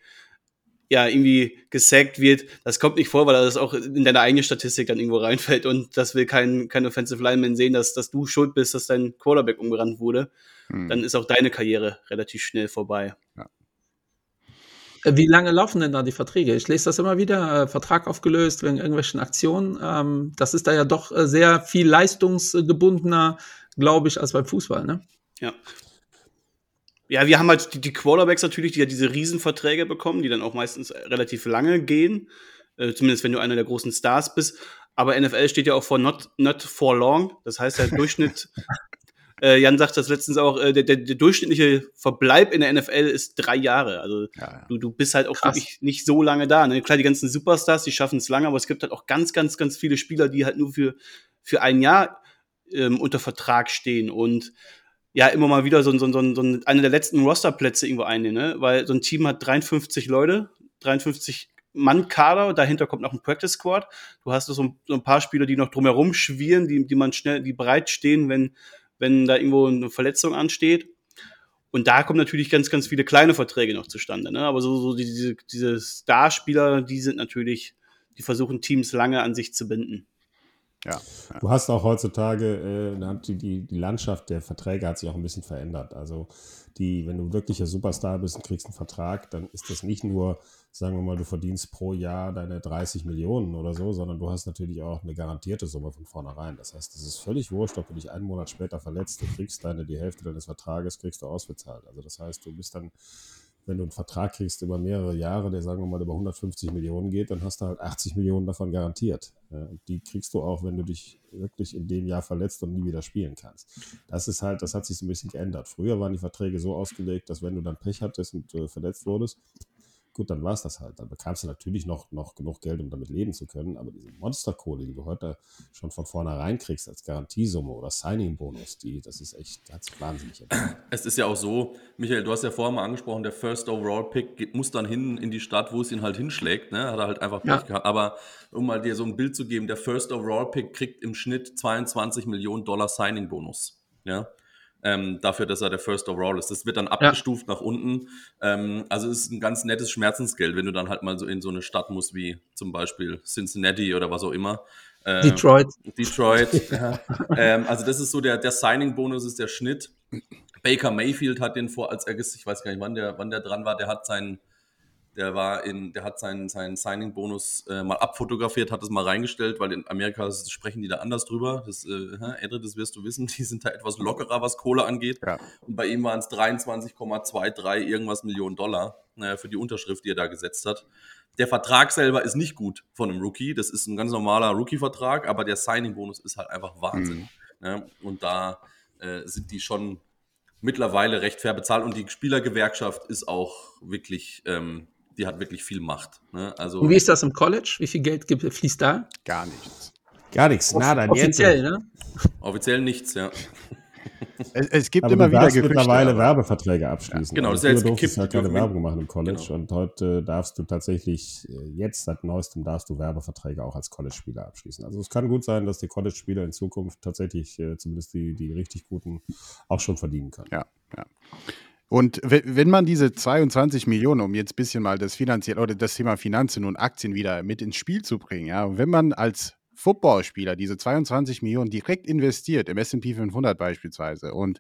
ja irgendwie gesackt wird, das kommt nicht vor, weil das auch in deine eigene Statistik dann irgendwo reinfällt und das will kein, kein Offensive Lineman sehen, dass, dass du schuld bist, dass dein Quarterback umgerannt wurde. Hm. Dann ist auch deine Karriere relativ schnell vorbei. Äh, Wie lange laufen denn da die Verträge? Ich lese das immer wieder, äh, Vertrag aufgelöst wegen irgendwelchen Aktionen. Ähm, das ist da ja doch äh, sehr viel leistungsgebundener, glaube ich, als beim Fußball, ne? Ja. Ja, wir haben halt die, die Quarterbacks natürlich, die ja diese Riesenverträge bekommen, die dann auch meistens relativ lange gehen. Äh, zumindest wenn du einer der großen Stars bist. Aber NFL steht ja auch vor not, not for long. Das heißt, der Durchschnitt, äh, Jan sagt das letztens auch, äh, der, der, der durchschnittliche Verbleib in der NFL ist drei Jahre. Also Ja, ja. du, du bist halt auch Krass. wirklich nicht so lange da. Ne? Klar, die ganzen Superstars, die schaffen es lange, aber es gibt halt auch ganz, ganz, ganz viele Spieler, die halt nur für, für ein Jahr ähm, unter Vertrag stehen und ja immer mal wieder so, so, so, so eine der letzten Rosterplätze irgendwo einnehmen, ne? weil so ein Team hat 53 Leute, 53 Mann Kader, dahinter kommt noch ein Practice Squad. Du hast so, ein- so ein paar Spieler, die noch drumherum schwirren, die, die man schnell, die bereit stehen, wenn, wenn da irgendwo eine Verletzung ansteht. Und da kommen natürlich ganz, ganz viele kleine Verträge noch zustande. Ne? Aber so, so die- diese, diese Starspieler, die sind natürlich, die versuchen Teams lange an sich zu binden. Ja. Du hast auch heutzutage, äh, die, die Landschaft der Verträge hat sich auch ein bisschen verändert. Also die, wenn du wirklicher Superstar bist und kriegst einen Vertrag, dann ist das nicht nur, sagen wir mal, du verdienst pro Jahr deine 30 Millionen oder so, sondern du hast natürlich auch eine garantierte Summe von vornherein. Das heißt, es ist völlig wurscht, ob du dich einen Monat später verletzt, du kriegst deine, die Hälfte deines Vertrages, kriegst du ausbezahlt. Also das heißt, du bist dann wenn du einen Vertrag kriegst über mehrere Jahre, der sagen wir mal über 150 Millionen geht, dann hast du halt 80 Millionen davon garantiert. Und die kriegst du auch, wenn du dich wirklich in dem Jahr verletzt und nie wieder spielen kannst. Das ist halt, das hat sich so ein bisschen geändert. Früher waren die Verträge so ausgelegt, dass wenn du dann Pech hattest und äh, verletzt wurdest, gut, dann war es das halt. Dann bekamst du natürlich noch, noch genug Geld, um damit leben zu können, aber diese Monsterkohle, die du heute schon von vornherein kriegst als Garantiesumme oder Signing-Bonus, die, das ist echt, hat sich wahnsinnig. Es ist ja auch so, Michael, du hast ja vorher mal angesprochen, der First Overall Pick muss dann hin in die Stadt, wo es ihn halt hinschlägt. Ne? Hat er halt einfach Pech Ja. gehabt. Aber um mal dir so ein Bild zu geben, der First Overall Pick kriegt im Schnitt 22 Millionen Dollar Signing-Bonus. Ja? Ähm, dafür, dass er der First Overall ist. Das wird dann abgestuft nach unten. Ähm, also es ist ein ganz nettes Schmerzensgeld, wenn du dann halt mal so in so eine Stadt musst wie zum Beispiel Cincinnati oder was auch immer. Äh, Detroit. Detroit. ja. ähm, also das ist so der, der Signing-Bonus ist der Schnitt. Baker Mayfield hat den vor, als er, ich weiß gar nicht, wann der, wann der dran war, der hat seinen, der war in, der hat seinen, seinen Signing-Bonus äh, mal abfotografiert, hat es mal reingestellt, weil in Amerika sprechen die da anders drüber. Das, äh, Edre, das wirst du wissen, die sind da etwas lockerer, was Kohle angeht. Ja. Und bei ihm waren es 23,23 irgendwas Millionen Dollar äh, für die Unterschrift, die er da gesetzt hat. Der Vertrag selber ist nicht gut von einem Rookie. Das ist ein ganz normaler Rookie-Vertrag, aber der Signing-Bonus ist halt einfach Wahnsinn. Ne? Und da äh, sind die schon mittlerweile recht fair bezahlt und die Spielergewerkschaft ist auch wirklich, ähm, die hat wirklich viel Macht. Ne? Also Und wie ist das im College? Wie viel Geld gibt, fließt da? Gar nichts. Gar nichts, nada, Offiziell, ne? offiziell nichts, ja. Es, es gibt Aber immer du wieder Gerüchte. mittlerweile aber- Werbeverträge abschließen. genau, Also das ist ja jetzt du halt gekippt. keine Werbung machen im College Genau. und heute darfst du tatsächlich, äh, jetzt seit neuestem darfst du Werbeverträge auch als College-Spieler abschließen. Also es kann gut sein, dass die College-Spieler in Zukunft tatsächlich, äh, zumindest die, die richtig guten, auch schon verdienen können. Ja, ja. Und we- wenn man diese 22 Millionen, um jetzt ein bisschen mal das finanziell oder das Thema Finanzen und Aktien wieder mit ins Spiel zu bringen, ja, wenn man als Footballspieler diese 22 Millionen direkt investiert, im S&P 500 beispielsweise, und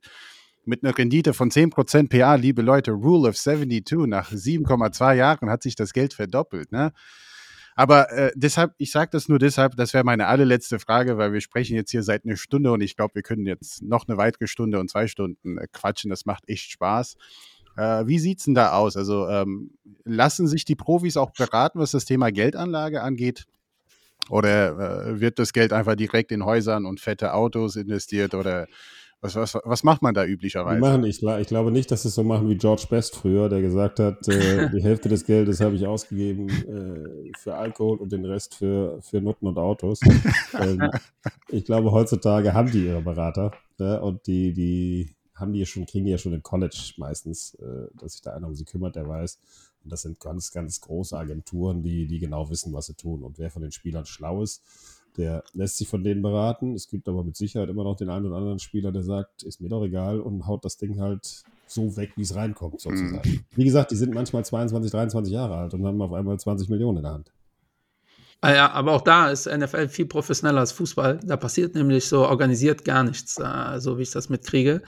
mit einer Rendite von 10% PA, liebe Leute, Rule of 72, nach 7,2 Jahren hat sich das Geld verdoppelt, ne? Aber äh, deshalb, ich sage das nur deshalb, das wäre meine allerletzte Frage, weil wir sprechen jetzt hier seit einer Stunde und ich glaube, wir können jetzt noch eine weitere Stunde und zwei Stunden äh, quatschen. Das macht echt Spaß. Äh, wie sieht's denn da aus? Also ähm, lassen sich die Profis auch beraten, was das Thema Geldanlage angeht? Oder äh, wird das Geld einfach direkt in Häusern und fette Autos investiert? Oder was, was, was macht man da üblicherweise? machen, ich, ich glaube nicht, dass sie es so machen wie George Best früher, der gesagt hat, äh, die Hälfte des Geldes habe ich ausgegeben äh, für Alkohol und den Rest für, für Nutten und Autos. ähm, ich glaube, heutzutage haben die ihre Berater ja, und die, die haben die schon, kriegen die ja schon im College meistens, äh, dass sich da einer um sie kümmert, der weiß. Und das sind ganz, ganz große Agenturen, die, die genau wissen, was sie tun. Und wer von den Spielern schlau ist, der lässt sich von denen beraten. Es gibt aber mit Sicherheit immer noch den einen oder anderen Spieler, der sagt, ist mir doch egal und haut das Ding halt so weg, wie es reinkommt, sozusagen. Wie gesagt, die sind manchmal 22, 23 Jahre alt und haben auf einmal 20 Millionen in der Hand. Ah ja, aber auch da ist NFL viel professioneller als Fußball. Da passiert nämlich so organisiert gar nichts, äh, so wie ich das mitkriege.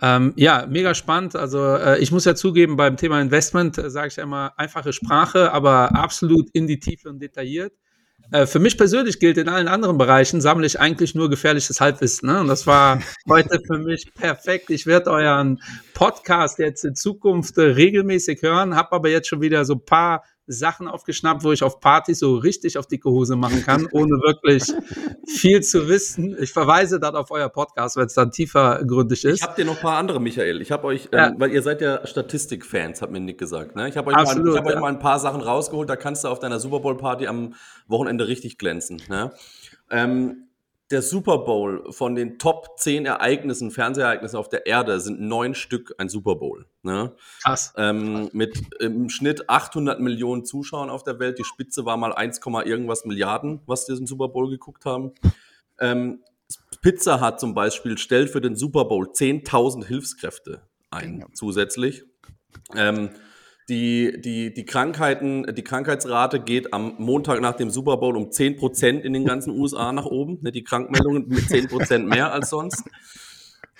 Ähm, ja, mega spannend. Also äh, ich muss ja zugeben, beim Thema Investment äh, sage ich ja immer einfache Sprache, aber absolut in die Tiefe und detailliert. Äh, für mich persönlich gilt, in allen anderen Bereichen sammle ich eigentlich nur gefährliches Halbwissen. Ne? Und das war heute für mich perfekt. Ich werde euren Podcast jetzt in Zukunft äh, regelmäßig hören, habe aber jetzt schon wieder so ein paar Sachen aufgeschnappt, wo ich auf Partys so richtig auf dicke Hose machen kann, ohne wirklich viel zu wissen. Ich verweise dann auf euer Podcast, wenn es dann tiefer gründig Ich ist. habe dir noch ein paar andere, Michael. Ich habe euch, Ja. ähm, weil ihr seid ja Statistikfans, hat mir Nick gesagt. Ne? Ich habe euch, mal, Absolut, ich hab euch ja. mal ein paar Sachen rausgeholt, da kannst du auf deiner Super Bowl Party am Wochenende richtig glänzen. Ne? Ähm, der Super Bowl von den Top 10 Ereignissen, Fernsehereignissen auf der Erde sind neun Stück ein Super Bowl. Ne? Krass. Ähm, mit im Schnitt 800 Millionen Zuschauern auf der Welt. Die Spitze war mal 1, irgendwas Milliarden, was diesen Super Bowl geguckt haben. Ähm, Pizza hat zum Beispiel stellt für den Super Bowl 10.000 Hilfskräfte ein zusätzlich. Ähm, die, die, die Krankheiten, die Krankheitsrate geht am Montag nach dem Super Bowl um 10% in den ganzen USA nach oben. Ne, die Krankmeldungen mit 10% mehr als sonst.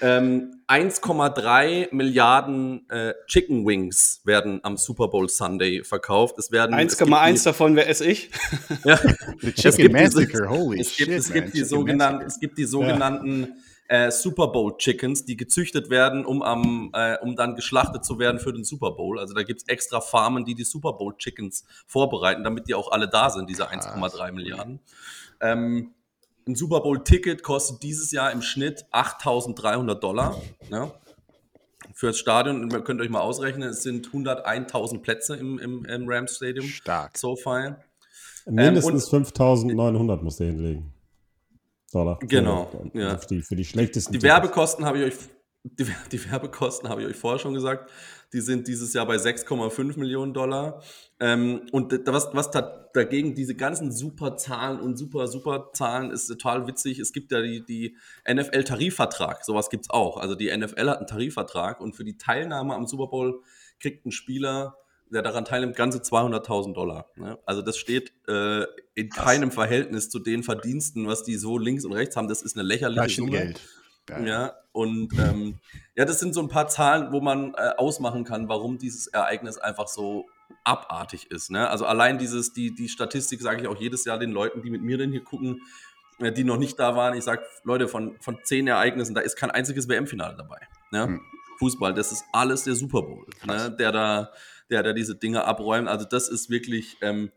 Ähm, 1,3 Milliarden äh, Chicken Wings werden am Super Bowl Sunday verkauft. Es werden es gibt 1,1 die- davon, wer esse ich? ja. The Es Chicken gibt Massacre, diese- holy es gibt, shit, es man. gibt die Chicken sogenannten, Massacre. es gibt die sogenannten äh, Super Bowl Chickens, die gezüchtet werden, um am, äh, um dann geschlachtet zu werden für den Super Bowl. Also da gibt's extra Farmen, die die Super Bowl Chickens vorbereiten, damit die auch alle da sind, diese 1,3 Milliarden. Ähm, ein Super Bowl Ticket kostet dieses Jahr im Schnitt 8.300 Dollar. Ne? Fürs Stadion, und ihr könnt euch mal ausrechnen, es sind 101.000 Plätze im, im, im Rams Stadium. Stark. SoFi. Mindestens 5.900 musst du hinlegen. Dollar. Genau, Für, ja. für, die, für die schlechtesten. Die Tickets. Werbekosten habe ich euch, die, die Werbekosten habe ich euch vorher schon gesagt. Die sind dieses Jahr bei 6,5 Millionen Dollar. Ähm, und was, was da, dagegen diese ganzen super Zahlen und super, super Zahlen ist total witzig. Es gibt ja die, die NFL-Tarifvertrag. Sowas gibt's auch. Also die NFL hat einen Tarifvertrag und für die Teilnahme am Super Bowl kriegt ein Spieler, der daran teilnimmt, ganze 200.000 Dollar. Ne? Also das steht äh, in keinem Verhältnis zu den Verdiensten, was die so links und rechts haben. Das ist eine lächerliche Summe. Taschengeld. Ja, und ähm, ja, das sind so ein paar Zahlen, wo man äh, ausmachen kann, warum dieses Ereignis einfach so abartig ist. Ne? Also allein dieses, die, die Statistik sage ich auch jedes Jahr den Leuten, die mit mir denn hier gucken, äh, die noch nicht da waren. Ich sage, Leute, von, von zehn Ereignissen, da ist kein einziges WM-Finale dabei. Ne? Hm. Fußball, das ist alles der Super Bowl, ne? der da, der da diese Dinge abräumt. Also das ist wirklich ähm,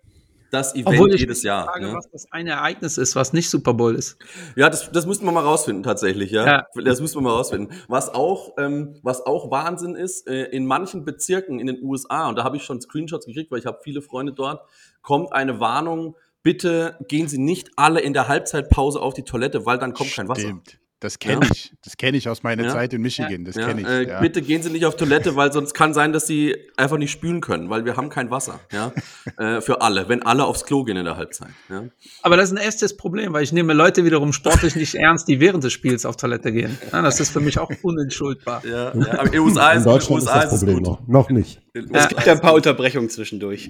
das Event Obwohl ich jedes Jahr. frage, ne? was das eine Ereignis ist, was nicht Super Bowl ist. Ja, das, das müssten wir mal rausfinden tatsächlich, ja. Ja. Das müssten wir mal rausfinden. Was auch, ähm, was auch Wahnsinn ist, äh, in manchen Bezirken in den USA, und da habe ich schon Screenshots gekriegt, weil ich habe viele Freunde dort, kommt eine Warnung, bitte gehen Sie nicht alle in der Halbzeitpause auf die Toilette, weil dann kommt kein Wasser. Das kenne ja. ich. Das kenne ich aus meiner ja. Zeit in Michigan. Das kenne ich. Äh, bitte gehen Sie nicht auf Toilette, weil sonst kann sein, dass Sie einfach nicht spülen können, weil wir haben kein Wasser. Ja? äh, für alle, wenn alle aufs Klo gehen in der Halbzeit. Ja? Aber das ist ein echtes Problem, weil ich nehme Leute wiederum sportlich nicht ernst, die während des Spiels auf Toilette gehen. das ist für mich auch unentschuldbar. Ja, aber in, USA in Deutschland ist, USA ist das Problem noch. noch nicht. Es gibt ja ein paar Unterbrechungen zwischendurch.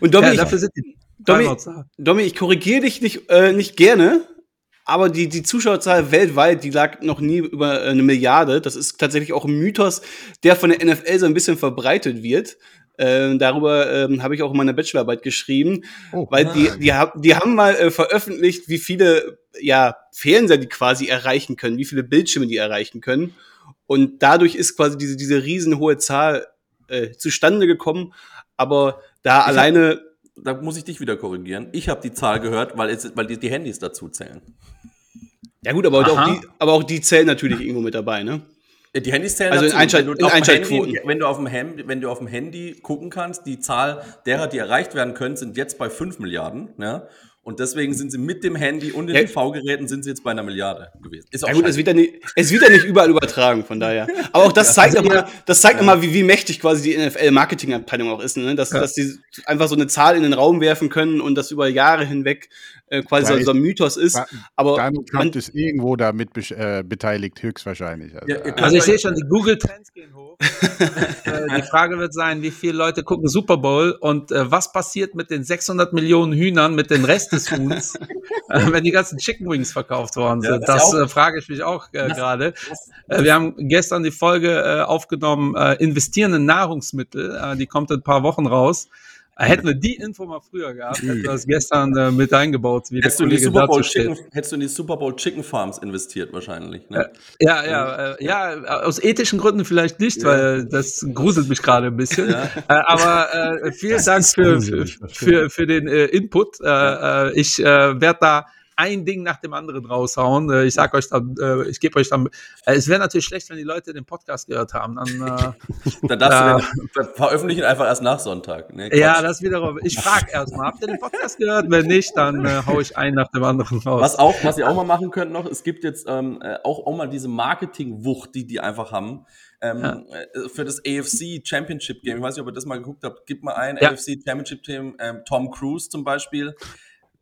Und Domi, dafür sind die Domi, Domi, ich korrigiere dich nicht, äh, nicht gerne, aber die, die Zuschauerzahl weltweit, die lag noch nie über äh, eine Milliarde. Das ist tatsächlich auch ein Mythos, der von der NFL so ein bisschen verbreitet wird. Äh, darüber ähm, habe ich auch in meiner Bachelorarbeit geschrieben, oh, weil die, die, die haben mal äh, veröffentlicht, wie viele ja, Fernseher die quasi erreichen können, wie viele Bildschirme die erreichen können. Und dadurch ist quasi diese, diese riesenhohe Zahl äh, zustande gekommen. Aber da ich alleine. Da muss ich dich wieder korrigieren. Ich habe die Zahl gehört, weil, es, weil die, die Handys dazu zählen. Ja gut, aber auch, die, aber auch die zählen natürlich irgendwo mit dabei, ne? Die Handys zählen also dazu. Einschalt, wenn, du Handy, wenn, du auf dem Handy, wenn du auf dem Handy gucken kannst, die Zahl derer, die erreicht werden können, sind jetzt bei 5 Milliarden. Ne? Und deswegen sind sie mit dem Handy und den ja. TV-Geräten sind sie jetzt bei einer Milliarde gewesen. Ist auch ja gut, es wird, ja nicht, es wird ja nicht überall übertragen, von daher. Aber auch das zeigt also nochmal, das zeigt ja. nochmal, wie, wie mächtig quasi die NFL-Marketing-Abteilung auch ist, ne? dass, ja. dass die einfach so eine Zahl in den Raum werfen können und das über Jahre hinweg äh, quasi so, so, ein Mythos ist. Aber Donald Trump ist irgendwo damit be äh, beteiligt, höchstwahrscheinlich. Also, ja, also ich sehe schon, die Google Trends gehen hoch. äh, die Frage wird sein, wie viele Leute gucken Super Bowl und äh, was passiert mit den 600 Millionen Hühnern, mit den Rest des Huhns, äh, wenn die ganzen Chicken Wings verkauft worden sind. Ja, das, das äh, frage ich mich auch äh, gerade. Äh, wir haben gestern die Folge äh, aufgenommen, äh, investieren in Nahrungsmittel. Äh, die kommt in ein paar Wochen raus. Hätten wir die Info mal früher gehabt, hätten wir das gestern äh, mit eingebaut. Wie hättest, du in die Super Bowl Chicken, hättest du in die Super Bowl Chicken Farms investiert wahrscheinlich. Ne? Ja, ja, äh, ja, aus ethischen Gründen vielleicht nicht, ja. weil das gruselt mich gerade ein bisschen. Ja. Äh, aber äh, vielen das Dank für, für, für, für, den äh, Input. Äh, äh ich äh, werde da ein Ding nach dem anderen raushauen. Äh, ich sag euch dann, äh, ich gebe euch dann, äh, es wäre natürlich schlecht, wenn die Leute den Podcast gehört haben. Dann, dann darfst du den veröffentlichen einfach erst nach Sonntag. Nee, ja, das wiederum. Ich frage erstmal, habt ihr den Podcast gehört? Wenn nicht, dann äh, hau ich einen nach dem anderen raus. Was auch, was ihr auch mal machen könnt noch, es gibt jetzt ähm, auch, auch mal diese Marketing-Wucht, die die einfach haben. Ähm, ja. Für das AFC Championship Game, ich weiß nicht, ob ihr das mal geguckt habt, gib mal ein ja. AFC Championship Team, ähm, Tom Cruise zum Beispiel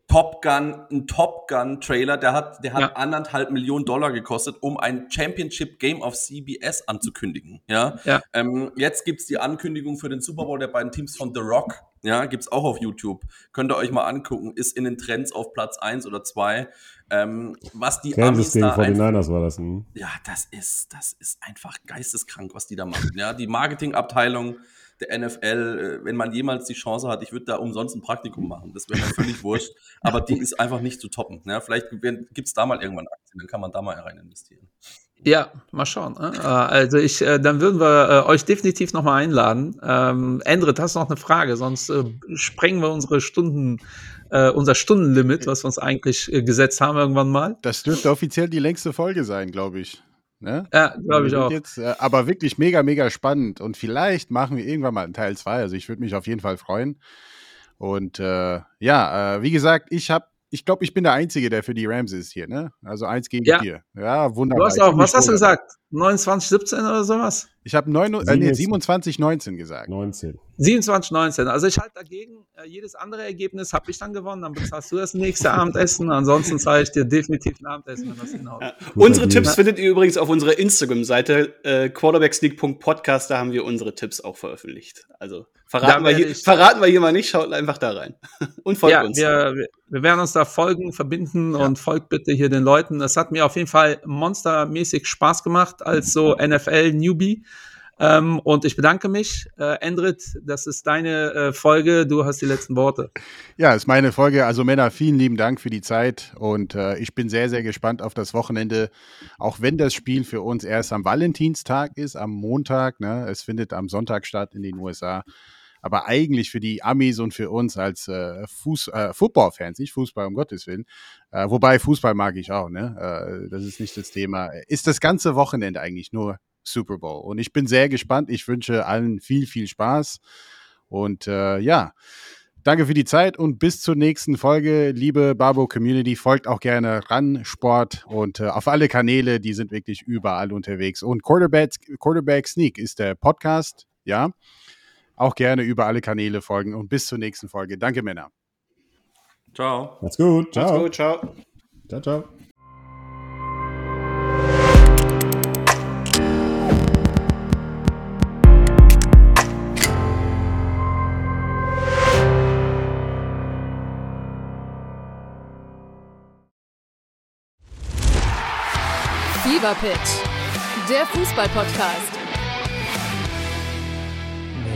Top Gun, ein Top Gun Trailer, der hat, der hat ja. anderthalb Millionen Dollar gekostet, um ein Championship Game auf CBS anzukündigen. Ja. ja. Ähm, jetzt gibt's die Ankündigung für den Super Bowl der beiden Teams von The Rock. Ja, gibt's auch auf YouTube. Könnt ihr euch mal angucken. Ist in den Trends auf Platz eins oder zwei. Ähm, was die Kansas gegen 49ers war das. Hm? Ja, das ist, das ist einfach geisteskrank, was die da machen. Ja, die Marketingabteilung der NFL, äh, wenn man jemals die Chance hat, ich würde da umsonst ein Praktikum machen. Das wäre mir völlig wurscht. Aber die ist einfach nicht zu toppen. Ne? Vielleicht gibt es da mal irgendwann Aktien, dann kann man da mal rein investieren. Ja, mal schauen. Ne? Äh, also ich, äh, dann würden wir euch definitiv nochmal einladen. Ähm, Endrit, hast du noch eine Frage? Sonst sprengen wir unsere Stunden, unser Stundenlimit, was wir uns eigentlich gesetzt haben irgendwann mal. Das dürfte offiziell die längste Folge sein, glaube ich. Ne? Ja, glaube ich auch. Jetzt, äh, aber wirklich mega, mega spannend. Und vielleicht machen wir irgendwann mal einen Teil 2. Also ich würde mich auf jeden Fall freuen. Und äh, ja, äh, wie gesagt, ich habe ich glaube, ich bin der Einzige, der für die Rams ist hier, ne? Also eins gegen ja. vier. Ja, wunderbar. Du hast auch, was hast du gesagt? 29, 17 oder sowas? Ich habe äh, nee, 27, 19 gesagt. 19. 27, 19. Also ich halte dagegen, äh, jedes andere Ergebnis habe ich dann gewonnen, dann bezahlst du das nächste Abendessen. Ansonsten zahle ich dir definitiv ein Abendessen, wenn das hinhaut. Ja. Unsere Tipps ja. findet ihr übrigens auf unserer Instagram-Seite, äh, quarterbacksneak.podcast, da haben wir unsere Tipps auch veröffentlicht. Also verraten, wir hier, verraten wir hier mal nicht, schaut einfach da rein. Und folgt ja, uns. Wir, wir werden uns da folgen, verbinden ja. und folgt bitte hier den Leuten. Es hat mir auf jeden Fall monstermäßig Spaß gemacht als so NFL-Newbie. Ähm, und ich bedanke mich. Äh, Endrit, das ist deine äh, Folge. Du hast die letzten Worte. Ja, ist meine Folge. Also Männer, vielen lieben Dank für die Zeit. Und äh, ich bin sehr, sehr gespannt auf das Wochenende. Auch wenn das Spiel für uns erst am Valentinstag ist, am Montag. Ne? Es findet am Sonntag statt in den USA aber eigentlich für die Amis und für uns als äh, Fuß, äh, Football-Fans, nicht Fußball, um Gottes Willen, äh, wobei Fußball mag ich auch, ne? Äh, das ist nicht das Thema. Ist das ganze Wochenende eigentlich nur Super Bowl? Und ich bin sehr gespannt. Ich wünsche allen viel, viel Spaß. Und äh, ja, danke für die Zeit und bis zur nächsten Folge, liebe Barbo Community. Folgt auch gerne ran Sport und äh, auf alle Kanäle, die sind wirklich überall unterwegs. Und Quarterback, Quarterback Sneak ist der Podcast, ja. Auch gerne über alle Kanäle folgen und bis zur nächsten Folge. Danke, Männer. Ciao. Macht's gut. Ciao. Macht's gut, ciao. Ciao, ciao. Pitch, der Fußball-Podcast.